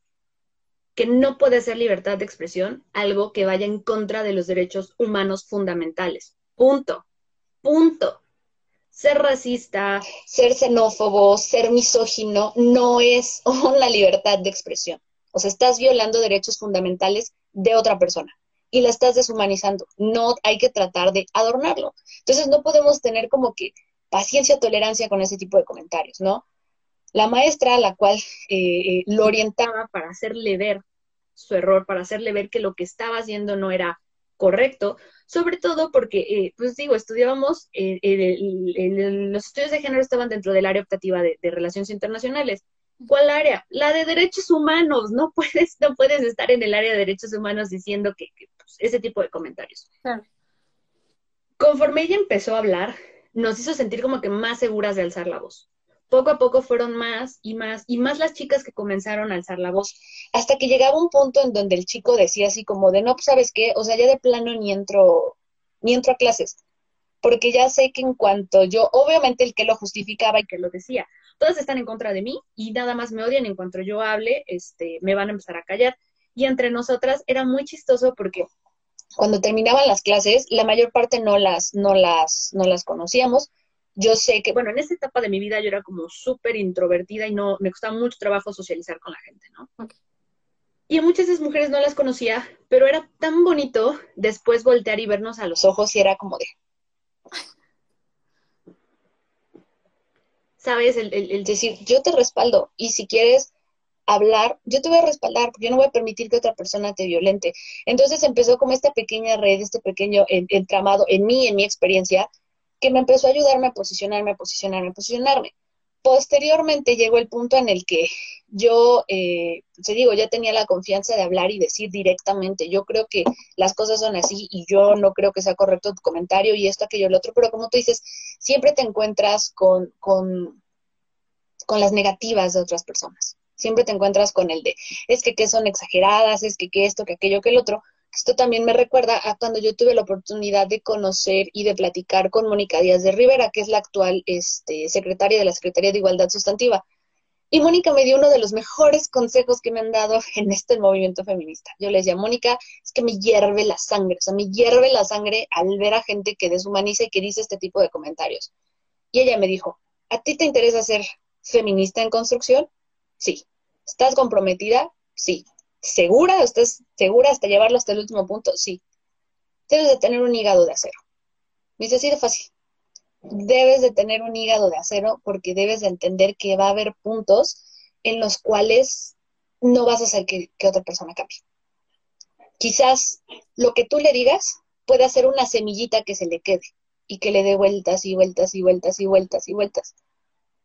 que no puede ser libertad de expresión algo que vaya en contra de los derechos humanos fundamentales. Punto. Punto ser racista, ser xenófobo, ser misógino, no es [LAUGHS] una libertad de expresión. O sea, estás violando derechos fundamentales de otra persona y la estás deshumanizando. No hay que tratar de adornarlo. Entonces, no podemos tener como que paciencia, tolerancia con ese tipo de comentarios, ¿no? La maestra, la cual eh, eh, lo orientaba para hacerle ver su error, para hacerle ver que lo que estaba haciendo no era correcto, sobre todo porque, eh, pues digo, estudiábamos, eh, los estudios de género estaban dentro del área optativa de, relaciones internacionales. ¿Cuál área? La de derechos humanos. No puedes, no puedes estar en el área de derechos humanos diciendo que, pues, ese tipo de comentarios. Conforme ella empezó a hablar, nos hizo sentir como que más seguras de alzar la voz poco a poco fueron más y más y más las chicas que comenzaron a alzar la voz, hasta que llegaba un punto en donde el chico decía así como de, no, pues sabes qué, o sea, ya de plano ni entro, ni entro a clases, porque ya sé que en cuanto yo, obviamente el que lo justificaba y que lo decía, todas están en contra de mí y nada más me odian en cuanto yo hable, este, me van a empezar a callar. Y entre nosotras era muy chistoso porque cuando terminaban las clases, la mayor parte no las, no las, no las conocíamos, yo sé que, bueno, en esa etapa de mi vida yo era como súper introvertida y no, me costaba mucho trabajo socializar con la gente, ¿no? Y a muchas de esas mujeres no las conocía, pero era tan bonito después voltear y vernos a los ojos y era como de... ¿Sabes? El, el, decir, yo te respaldo y si quieres hablar, yo te voy a respaldar porque yo no voy a permitir que otra persona te violente. Entonces empezó como esta pequeña red, este pequeño entramado en mí, en mi experiencia, que me empezó a ayudarme a posicionarme, a posicionarme, a posicionarme. Posteriormente llegó el punto en el que yo, eh, digo, ya tenía la confianza de hablar y decir directamente, yo creo que las cosas son así y yo no creo que sea correcto tu comentario y esto, aquello, el otro, pero como tú dices, siempre te encuentras con, con, con las negativas de otras personas. Siempre te encuentras con el de, es que, que son exageradas, es que, que esto, que aquello, que el otro, esto también me recuerda a cuando yo tuve la oportunidad de conocer y de platicar con Mónica Díaz de Rivera, que es la actual este, secretaria de la Secretaría de Igualdad Sustantiva. Y Mónica me dio uno de los mejores consejos que me han dado [LAUGHS] en este movimiento feminista. Yo le decía, Mónica, es que me hierve la sangre, o sea, me hierve la sangre al ver a gente que deshumaniza y que dice este tipo de comentarios. Y ella me dijo, ¿a ti te interesa ser feminista en construcción? Sí. ¿Estás comprometida? Sí. ¿Segura? ¿Estás segura hasta llevarlo hasta el último punto? Sí. Debes de tener un hígado de acero. Me dice así de fácil. debes de tener un hígado de acero porque debes de entender que va a haber puntos en los cuales no vas a hacer que, otra persona cambie. Quizás lo que tú le digas puede ser una semillita que se le quede y que le dé vueltas y vueltas y vueltas y vueltas y vueltas.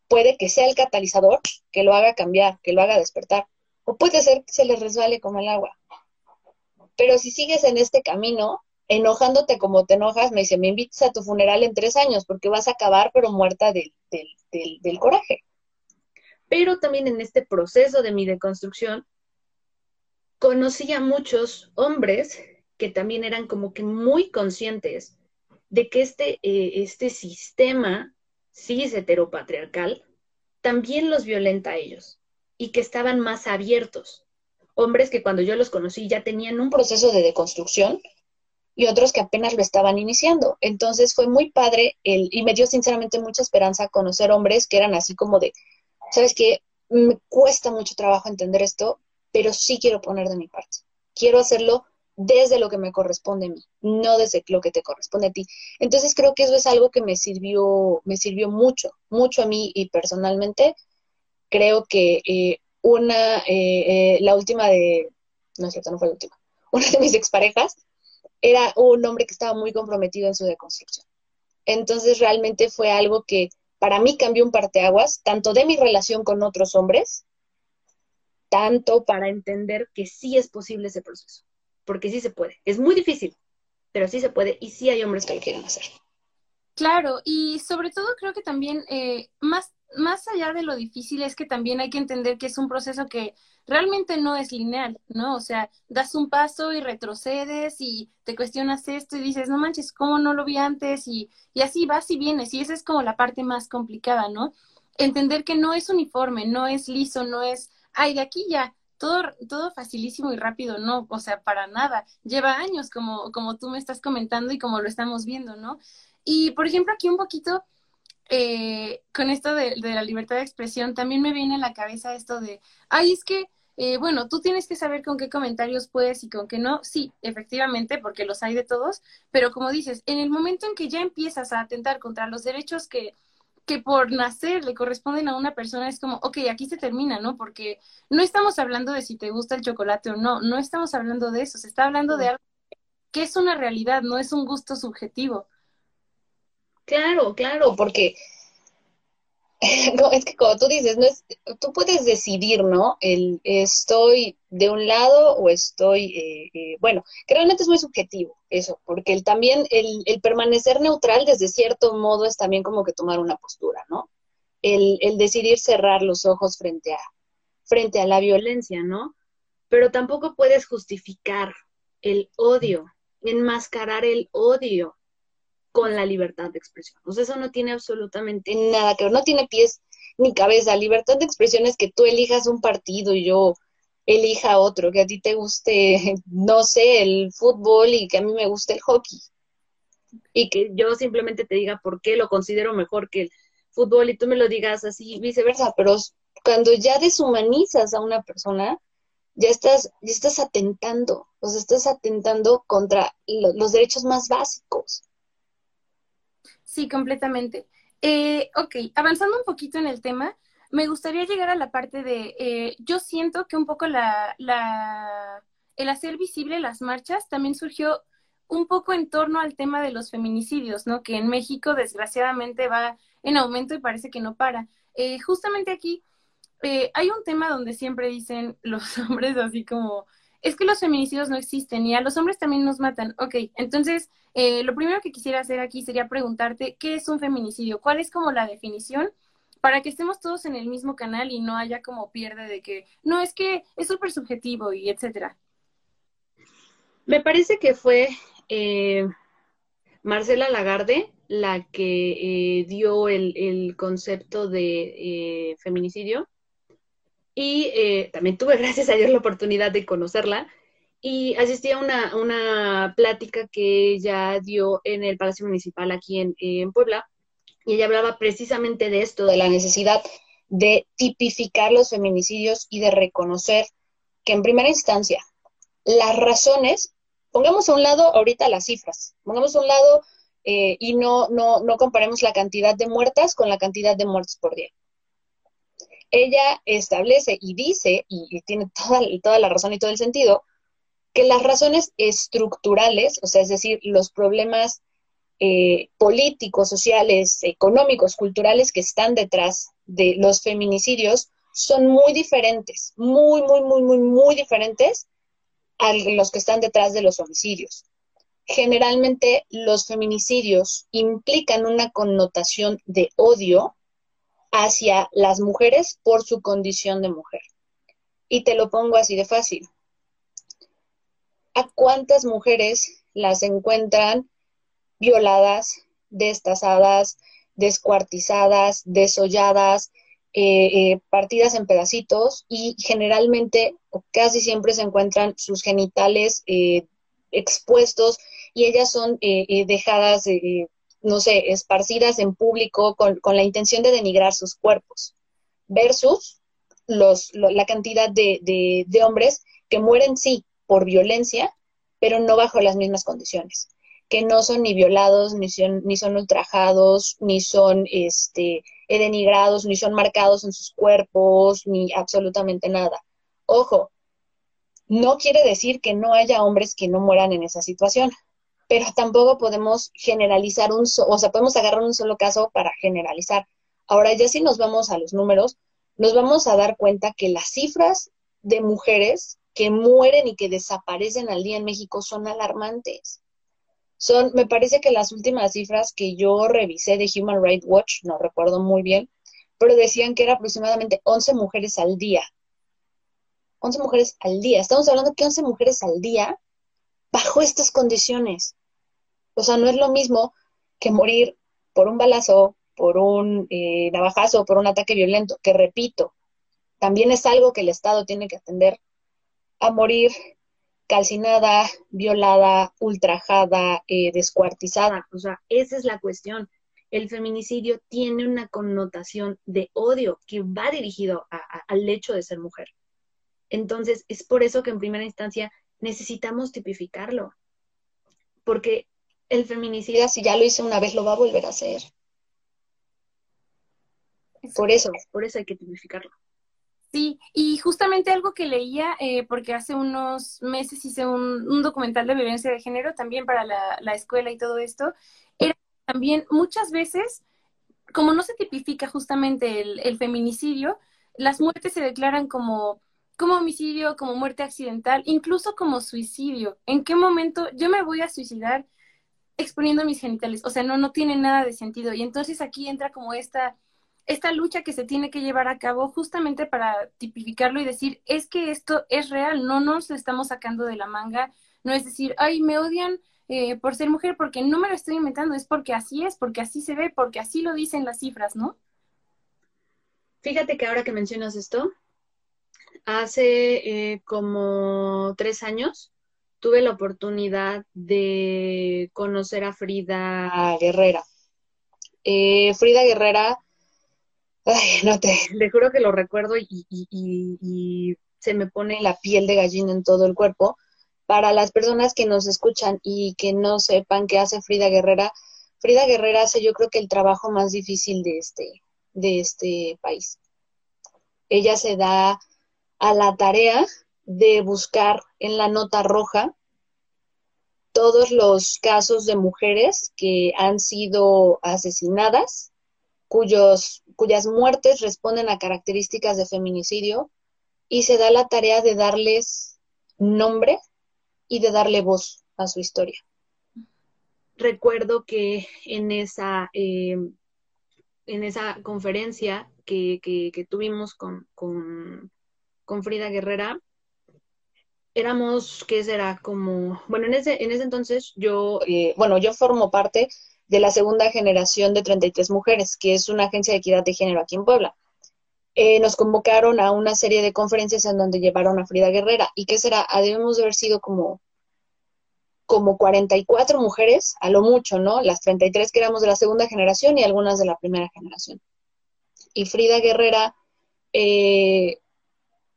Puede que sea el catalizador que lo haga cambiar, que lo haga despertar, o puede ser que se le resbale como el agua. Pero si sigues en este camino, enojándote como te enojas, me dice, me invitas a tu funeral en tres años porque vas a acabar pero muerta del, coraje. Pero también en este proceso de mi deconstrucción, conocí a muchos hombres que también eran como que muy conscientes de que este, eh, este sistema cis heteropatriarcal también los violenta a ellos y que estaban más abiertos. Hombres que cuando yo los conocí ya tenían un proceso de deconstrucción y otros que apenas lo estaban iniciando. Entonces fue muy padre el, y me dio sinceramente mucha esperanza conocer hombres que eran así como de, sabes que me cuesta mucho trabajo entender esto, pero sí quiero poner de mi parte. Quiero hacerlo desde lo que me corresponde a mí, no desde lo que te corresponde a ti. Entonces creo que eso es algo que me sirvió, me sirvió mucho, mucho a mí y personalmente creo que eh, una, eh, eh, la última de, no es cierto, no fue la última, [LAUGHS] una de mis exparejas era un hombre que estaba muy comprometido en su deconstrucción. Entonces realmente fue algo que para mí cambió un parteaguas, tanto de mi relación con otros hombres, tanto para entender que sí es posible ese proceso porque sí se puede. Es muy difícil, pero sí se puede y sí hay hombres que lo quieren hacer. Claro, y sobre todo creo que también, más, más allá de lo difícil, es que también hay que entender que es un proceso que realmente no es lineal, ¿no? O sea, das un paso y retrocedes y te cuestionas esto y dices, no manches, ¿cómo no lo vi antes? Y, y así vas y vienes, y esa es como la parte más complicada, ¿no? Entender que no es uniforme, no es liso, no es, ay, de aquí ya, todo, todo facilísimo y rápido, no, o sea, para nada. Lleva años, como, como tú me estás comentando y como lo estamos viendo, ¿no? Y, por ejemplo, aquí un poquito, eh, con esto de, la libertad de expresión, también me viene a la cabeza esto de, ay, es que, eh, bueno, tú tienes que saber con qué comentarios puedes y con qué no. Sí, efectivamente, porque los hay de todos, pero como dices, en el momento en que ya empiezas a atentar contra los derechos que que por nacer le corresponden a una persona es como, ok, aquí se termina, ¿no? Porque no estamos hablando de si te gusta el chocolate o no, no estamos hablando de eso, se está hablando de algo que es una realidad, no es un gusto subjetivo. Claro, claro, porque [LAUGHS] es que como tú dices, no es, tú puedes decidir, ¿no? El estoy de un lado o estoy, eh, eh, bueno, que realmente es muy subjetivo eso, porque el, también el, el, permanecer neutral desde cierto modo es también como que tomar una postura, ¿no? El, el decidir cerrar los ojos frente a, frente a la violencia, ¿no? Pero tampoco puedes justificar el odio, enmascarar el odio con la libertad de expresión. O sea, eso no tiene absolutamente nada que ver, no tiene pies ni cabeza. Libertad de expresión es que tú elijas un partido y yo elija otro, que a ti te guste, [LAUGHS] no sé, el fútbol y que a mí me guste el hockey. Y que yo simplemente te diga por qué lo considero mejor que el fútbol y tú me lo digas así, viceversa. Pero cuando ya deshumanizas a una persona, ya estás, ya estás atentando, o sea, estás atentando contra los derechos más básicos. Sí, completamente. Eh, ok, avanzando un poquito en el tema, me gustaría llegar a la parte de, eh, yo siento que un poco la, la, el hacer visible las marchas también surgió un poco en torno al tema de los feminicidios, ¿no? Que en México desgraciadamente va en aumento y parece que no para. Eh, justamente aquí eh, hay un tema donde siempre dicen [LAUGHS] los hombres así como, es que los feminicidios no existen y a los hombres también nos matan. Ok, entonces eh, lo primero que quisiera hacer aquí sería preguntarte, ¿qué es un feminicidio? ¿Cuál es como la definición? Para que estemos todos en el mismo canal y no haya como pierde de que, no, es que es súper subjetivo y etcétera. Me parece que fue eh, Marcela Lagarde la que eh, dio el, concepto de feminicidio y eh, también tuve, [LAUGHS] gracias a Dios, la oportunidad de conocerla. Y asistí a una, una plática que ella dio en el Palacio Municipal aquí en, Puebla. Y ella hablaba precisamente de esto, de la necesidad de tipificar los feminicidios y de reconocer que en primera instancia las razones, pongamos a un lado ahorita las cifras, pongamos a un lado eh, y no, no, no comparemos la cantidad de muertas con la cantidad de muertes por día. Ella establece y dice, y, tiene toda, toda la razón y todo el sentido, que las razones estructurales, o sea, es decir, los problemas eh, políticos, sociales, económicos, culturales que están detrás de los feminicidios son muy diferentes, muy, muy, muy, muy, muy diferentes a los que están detrás de los homicidios. Generalmente los feminicidios implican una connotación de odio hacia las mujeres por su condición de mujer. Y te lo pongo así de fácil. ¿A cuántas mujeres las encuentran violadas, destazadas, descuartizadas, desolladas, eh, eh, partidas en pedacitos y generalmente o casi siempre se encuentran sus genitales eh, expuestos y ellas son dejadas, no sé, esparcidas en público con, la intención de denigrar sus cuerpos, versus los, la cantidad de, de hombres que mueren, sí, por violencia, pero no bajo las mismas condiciones que no son ni violados, ni son, ni son ultrajados, ni son este, denigrados, ni son marcados en sus cuerpos, ni absolutamente nada. Ojo, no quiere decir que no haya hombres que no mueran en esa situación, pero tampoco podemos generalizar un, o sea, podemos agarrar un solo caso para generalizar. Ahora, ya si nos vamos a los números, nos vamos a dar cuenta que las cifras de mujeres que mueren y que desaparecen al día en México son alarmantes. Son, me parece que las últimas cifras que yo revisé de Human Rights Watch, no recuerdo muy bien, pero decían que era aproximadamente 11 mujeres al día. 11 mujeres al día. Estamos hablando que 11 mujeres al día bajo estas condiciones. O sea, no es lo mismo que morir por un balazo, por un eh, navajazo, por un ataque violento, que repito, también es algo que el Estado tiene que atender a morir calcinada, violada, ultrajada, eh, descuartizada. O sea, esa es la cuestión. El feminicidio tiene una connotación de odio que va dirigido al hecho de ser mujer. Entonces, es por eso que en primera instancia necesitamos tipificarlo. Porque el feminicidio, si ya lo hice una vez, lo va a volver a hacer. Por eso, por eso hay que tipificarlo. Sí, y justamente algo que leía, eh, porque hace unos meses hice un, documental de violencia de género también para la, escuela y todo esto, era también muchas veces, como no se tipifica justamente el, feminicidio, las muertes se declaran como, como homicidio, como muerte accidental, incluso como suicidio. ¿En qué momento yo me voy a suicidar exponiendo mis genitales? O sea, no, no tiene nada de sentido. Y entonces aquí entra como esta esta lucha que se tiene que llevar a cabo justamente para tipificarlo y decir, es que esto es real, no nos lo estamos sacando de la manga, no es decir, ay, me odian eh, por ser mujer, porque no me lo estoy inventando, es porque así es, porque así se ve, porque así lo dicen las cifras, ¿no? Fíjate que ahora que mencionas esto, hace eh, como tres años tuve la oportunidad de conocer a Frida Guerrera. Eh, Frida Guerrera Ay, no te, le juro que lo recuerdo y, se me pone la piel de gallina en todo el cuerpo. Para las personas que nos escuchan y que no sepan qué hace Frida Guerrera, Frida Guerrera hace yo creo que el trabajo más difícil de este, de este país. Ella se da a la tarea de buscar en la nota roja todos los casos de mujeres que han sido asesinadas cuyos, cuyas muertes responden a características de feminicidio y se da la tarea de darles nombre y de darle voz a su historia. Recuerdo que en esa, eh, en esa conferencia que, tuvimos con, con, Frida Guerrera, éramos, ¿qué será? Como, bueno, en ese, en ese entonces yo, eh, bueno, yo formo parte de la segunda generación de 33 Mujeres, que es una agencia de equidad de género aquí en Puebla. Eh, nos convocaron a una serie de conferencias en donde llevaron a Frida Guerrera. ¿Y qué será? Ah, debemos de haber sido como, como 44 mujeres, a lo mucho, ¿no? Las 33 que éramos de la segunda generación y algunas de la primera generación. Y Frida Guerrera eh,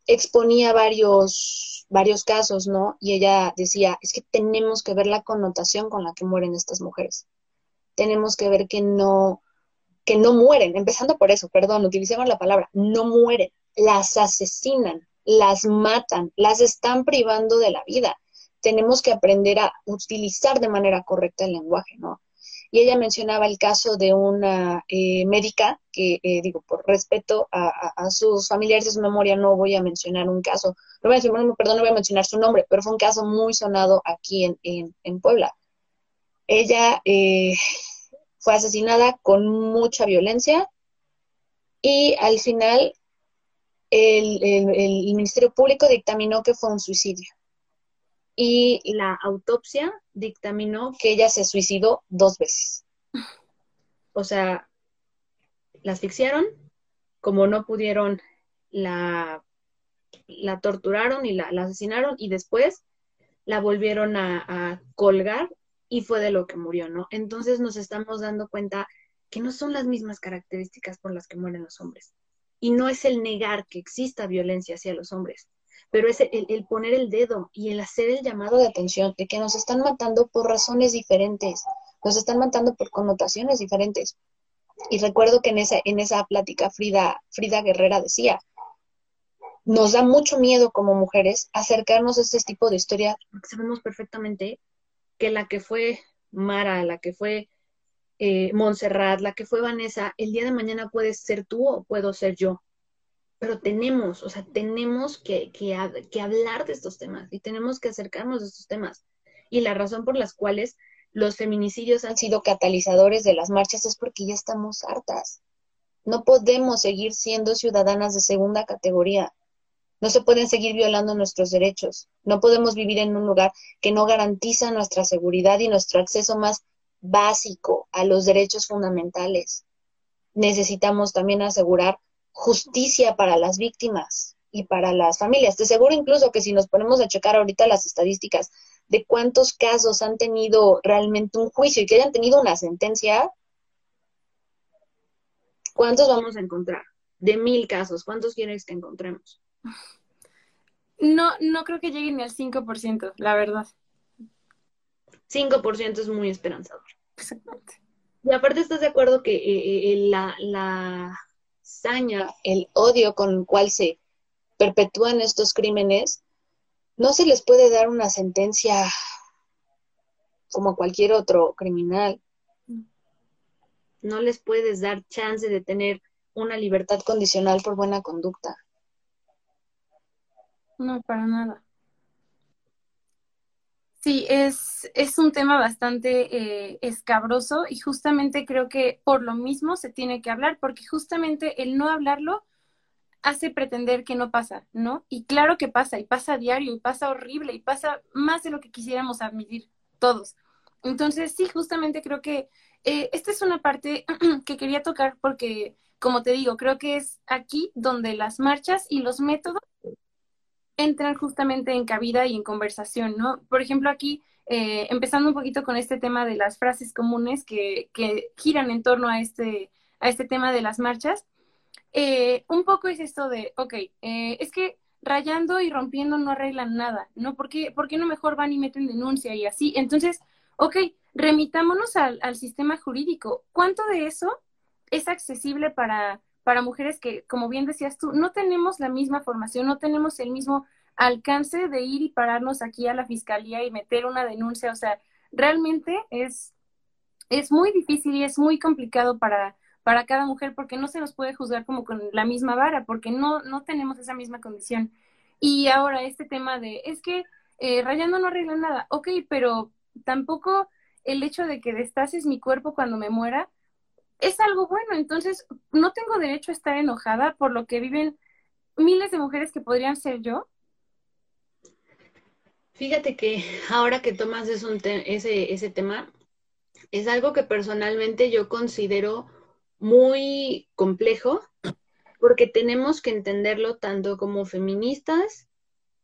exponía varios, varios casos, ¿no? Y ella decía, es que tenemos que ver la connotación con la que mueren estas mujeres tenemos que ver que no, que no mueren, empezando por eso, perdón, utilicemos la palabra, no mueren, las asesinan, las matan, las están privando de la vida. Tenemos que aprender a utilizar de manera correcta el lenguaje, ¿no? Y ella mencionaba el caso de una eh, médica, que eh, digo, por respeto a, sus familiares de su memoria, no voy a mencionar un caso, no voy a perdón, no voy a mencionar su nombre, pero fue un caso muy sonado aquí en, Puebla. Ella eh, fue asesinada con mucha violencia y al final el, Ministerio Público dictaminó que fue un suicidio. Y la autopsia dictaminó que ella se suicidó dos veces. O sea, la asfixiaron, como no pudieron, la, la torturaron y la, asesinaron y después la volvieron a, a colgar y fue de lo que murió, ¿no? Entonces nos estamos dando cuenta que no son las mismas características por las que mueren los hombres. Y no es el negar que exista violencia hacia los hombres, pero es el, poner el dedo y el hacer el llamado de atención de que nos están matando por razones diferentes, nos están matando por connotaciones diferentes. Y recuerdo que en esa, en esa plática Frida, Frida Guerrera decía, nos da mucho miedo como mujeres acercarnos a este tipo de historia porque sabemos perfectamente que la que fue Mara, la que fue eh, Montserrat, la que fue Vanessa, el día de mañana puedes ser tú o puedo ser yo. Pero tenemos, o sea, tenemos que, que, hablar de estos temas y tenemos que acercarnos a estos temas. Y la razón por las cuales los feminicidios han sido catalizadores de las marchas es porque ya estamos hartas. No podemos seguir siendo ciudadanas de segunda categoría. No se pueden seguir violando nuestros derechos. No podemos vivir en un lugar que no garantiza nuestra seguridad y nuestro acceso más básico a los derechos fundamentales. Necesitamos también asegurar justicia para las víctimas y para las familias. Te aseguro incluso que si nos ponemos a checar ahorita las estadísticas de cuántos casos han tenido realmente un juicio y que hayan tenido una sentencia, ¿cuántos vamos a encontrar? De mil casos, ¿cuántos quieres que encontremos? No, no creo que lleguen ni al 5%, la verdad. 5% es muy esperanzador. Exactamente. Y aparte estás de acuerdo que eh, eh, la, la saña, el odio con el cual se perpetúan estos crímenes, no se les puede dar una sentencia como cualquier otro criminal. No les puedes dar chance de tener una libertad condicional por buena conducta. No, para nada. Sí, es, es un tema bastante eh, escabroso y justamente creo que por lo mismo se tiene que hablar, porque justamente el no hablarlo hace pretender que no pasa, ¿no? Y claro que pasa, y pasa diario, y pasa horrible, y pasa más de lo que quisiéramos admitir todos. Entonces, sí, justamente creo que eh, esta es una parte [CLEARS THROAT] que quería tocar porque, como te digo, creo que es aquí donde las marchas y los métodos entran justamente en cabida y en conversación, ¿no? Por ejemplo, aquí, eh, empezando un poquito con este tema de las frases comunes que, que giran en torno a este, a este tema de las marchas, eh, un poco es esto de, ok, eh, es que rayando y rompiendo no arreglan nada, ¿no? ¿Por qué, ¿Por qué no mejor van y meten denuncia y así? Entonces, ok, remitámonos al, al sistema jurídico. ¿Cuánto de eso es accesible para para mujeres que, como bien decías tú, no tenemos la misma formación, no tenemos el mismo alcance de ir y pararnos aquí a la fiscalía y meter una denuncia. O sea, realmente es, es muy difícil y es muy complicado para, para cada mujer porque no se nos puede juzgar como con la misma vara, porque no, no tenemos esa misma condición. Y ahora este tema de, es que eh, rayando no arregla nada, ok, pero tampoco el hecho de que destaces mi cuerpo cuando me muera es algo bueno. Entonces, no tengo derecho a estar enojada por lo que viven miles de mujeres que podrían ser yo. Fíjate que [LAUGHS] ahora que tomas ese, ese tema, es algo que personalmente yo considero muy complejo porque tenemos que entenderlo tanto como feministas,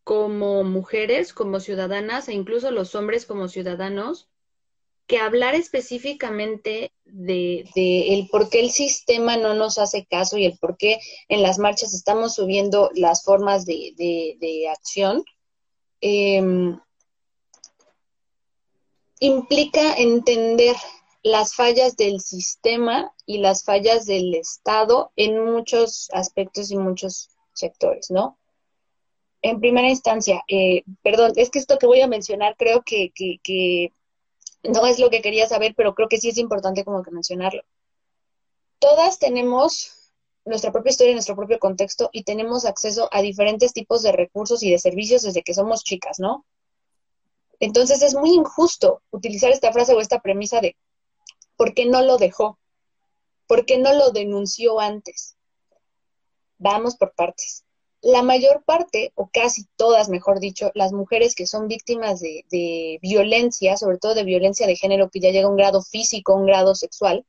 como mujeres, como ciudadanas e incluso los hombres como ciudadanos, que hablar específicamente de, el por qué el sistema no nos hace caso y el por qué en las marchas estamos subiendo las formas de, acción, em, implica entender las fallas del sistema y las fallas del Estado en muchos aspectos y muchos sectores, ¿no? En primera instancia, eh, perdón, es que esto que voy a mencionar creo que, no es lo que quería saber, pero creo que sí es importante como que mencionarlo. Todas tenemos nuestra propia historia, nuestro propio contexto y tenemos acceso a diferentes tipos de recursos y de servicios desde que somos chicas, ¿no? Entonces es muy injusto utilizar esta frase o esta premisa de ¿por qué no lo dejó? ¿Por qué no lo denunció antes? Vamos por partes. La mayor parte, o casi todas, mejor dicho, las mujeres que son víctimas de, de violencia, sobre todo de violencia de género que ya llega a un grado físico, un grado sexual,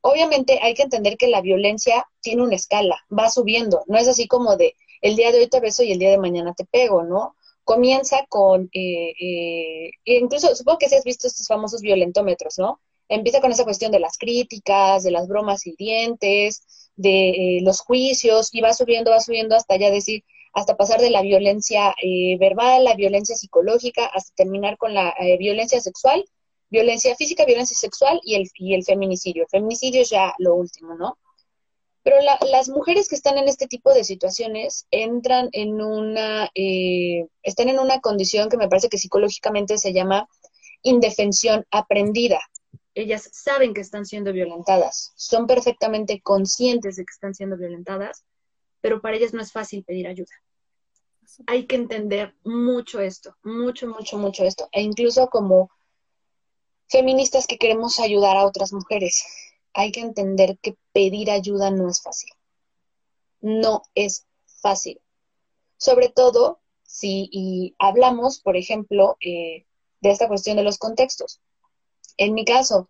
obviamente hay que entender que la violencia tiene una escala, va subiendo, no es así como de el día de hoy te beso y el día de mañana te pego, ¿no? Comienza con, eh, eh, incluso supongo que si has visto estos famosos violentómetros, ¿no? Empieza con esa cuestión de las críticas, de las bromas hirientes, de eh, los juicios, y va subiendo, va subiendo hasta ya decir, hasta pasar de la violencia eh, verbal, la violencia psicológica, hasta terminar con la eh, violencia sexual, violencia física, violencia sexual y el, y el feminicidio. El feminicidio es ya lo último, ¿no? Pero las mujeres que están en este tipo de situaciones entran en una, están en una condición que me parece que psicológicamente se llama indefensión aprendida ellas saben que están siendo violentadas, son perfectamente conscientes de que están siendo violentadas, pero para ellas no es fácil pedir ayuda. Hay que entender mucho esto, mucho, mucho, mucho esto. E incluso como feministas que queremos ayudar a otras mujeres, hay que entender que pedir ayuda no es fácil. No es fácil. Sobre todo si hablamos, por ejemplo, eh, de esta cuestión de los contextos en mi caso,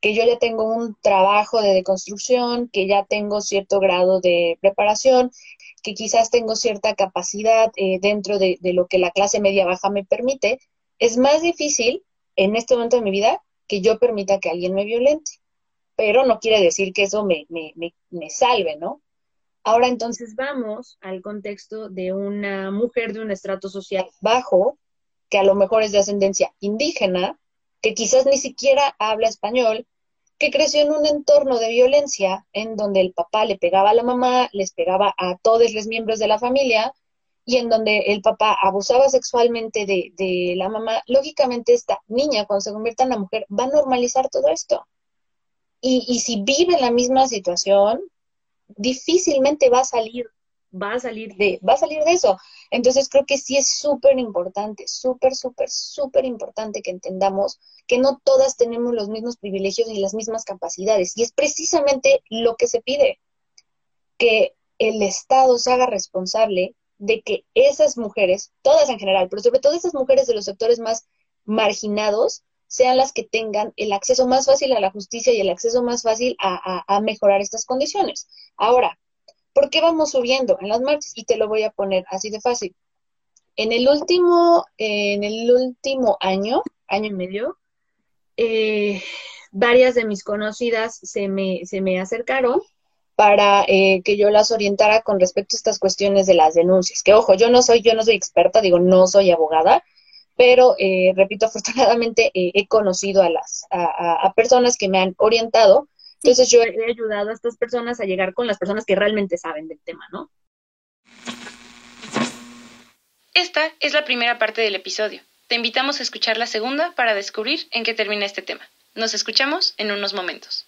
que yo ya tengo un trabajo de deconstrucción, que ya tengo cierto grado de preparación, que quizás tengo cierta capacidad eh, dentro de, lo que la clase media baja me permite, es más difícil en este momento de mi vida que yo permita que alguien me violente. Pero no quiere decir que eso me, me, me, me salve, ¿no? Ahora entonces vamos al contexto de una mujer de un estrato social bajo, que a lo mejor es de ascendencia indígena, que quizás ni siquiera habla español, que creció en un entorno de violencia en donde el papá le pegaba a la mamá, les pegaba a todos los miembros de la familia y en donde el papá abusaba sexualmente de, la mamá, lógicamente esta niña cuando se convierta en la mujer va a normalizar todo esto. Y, y si vive la misma situación, difícilmente va a salir va a salir de, va a salir de eso. Entonces creo que sí es súper importante, súper, súper, súper importante que entendamos que no todas tenemos los mismos privilegios ni las mismas capacidades. Y es precisamente lo que se pide, que el Estado se haga responsable de que esas mujeres, todas en general, pero sobre todo esas mujeres de los sectores más marginados, sean las que tengan el acceso más fácil a la justicia y el acceso más fácil a, a mejorar estas condiciones. Ahora, ¿Por qué vamos subiendo en las marchas? Y te lo voy a poner así de fácil. En el último, en el último año, año y medio, eh, varias de mis conocidas se me, se me acercaron para eh, que yo las orientara con respecto a estas cuestiones de las denuncias. Que ojo, yo no soy, yo no soy experta, digo, no soy abogada, pero eh, repito, [LAUGHS] afortunadamente he conocido a las a, personas que me han orientado entonces yo he ayudado a estas personas a llegar con las personas que realmente saben del tema, ¿no? Esta es la primera parte del episodio. Te invitamos a escuchar la segunda para descubrir en qué termina este tema. Nos escuchamos en unos momentos.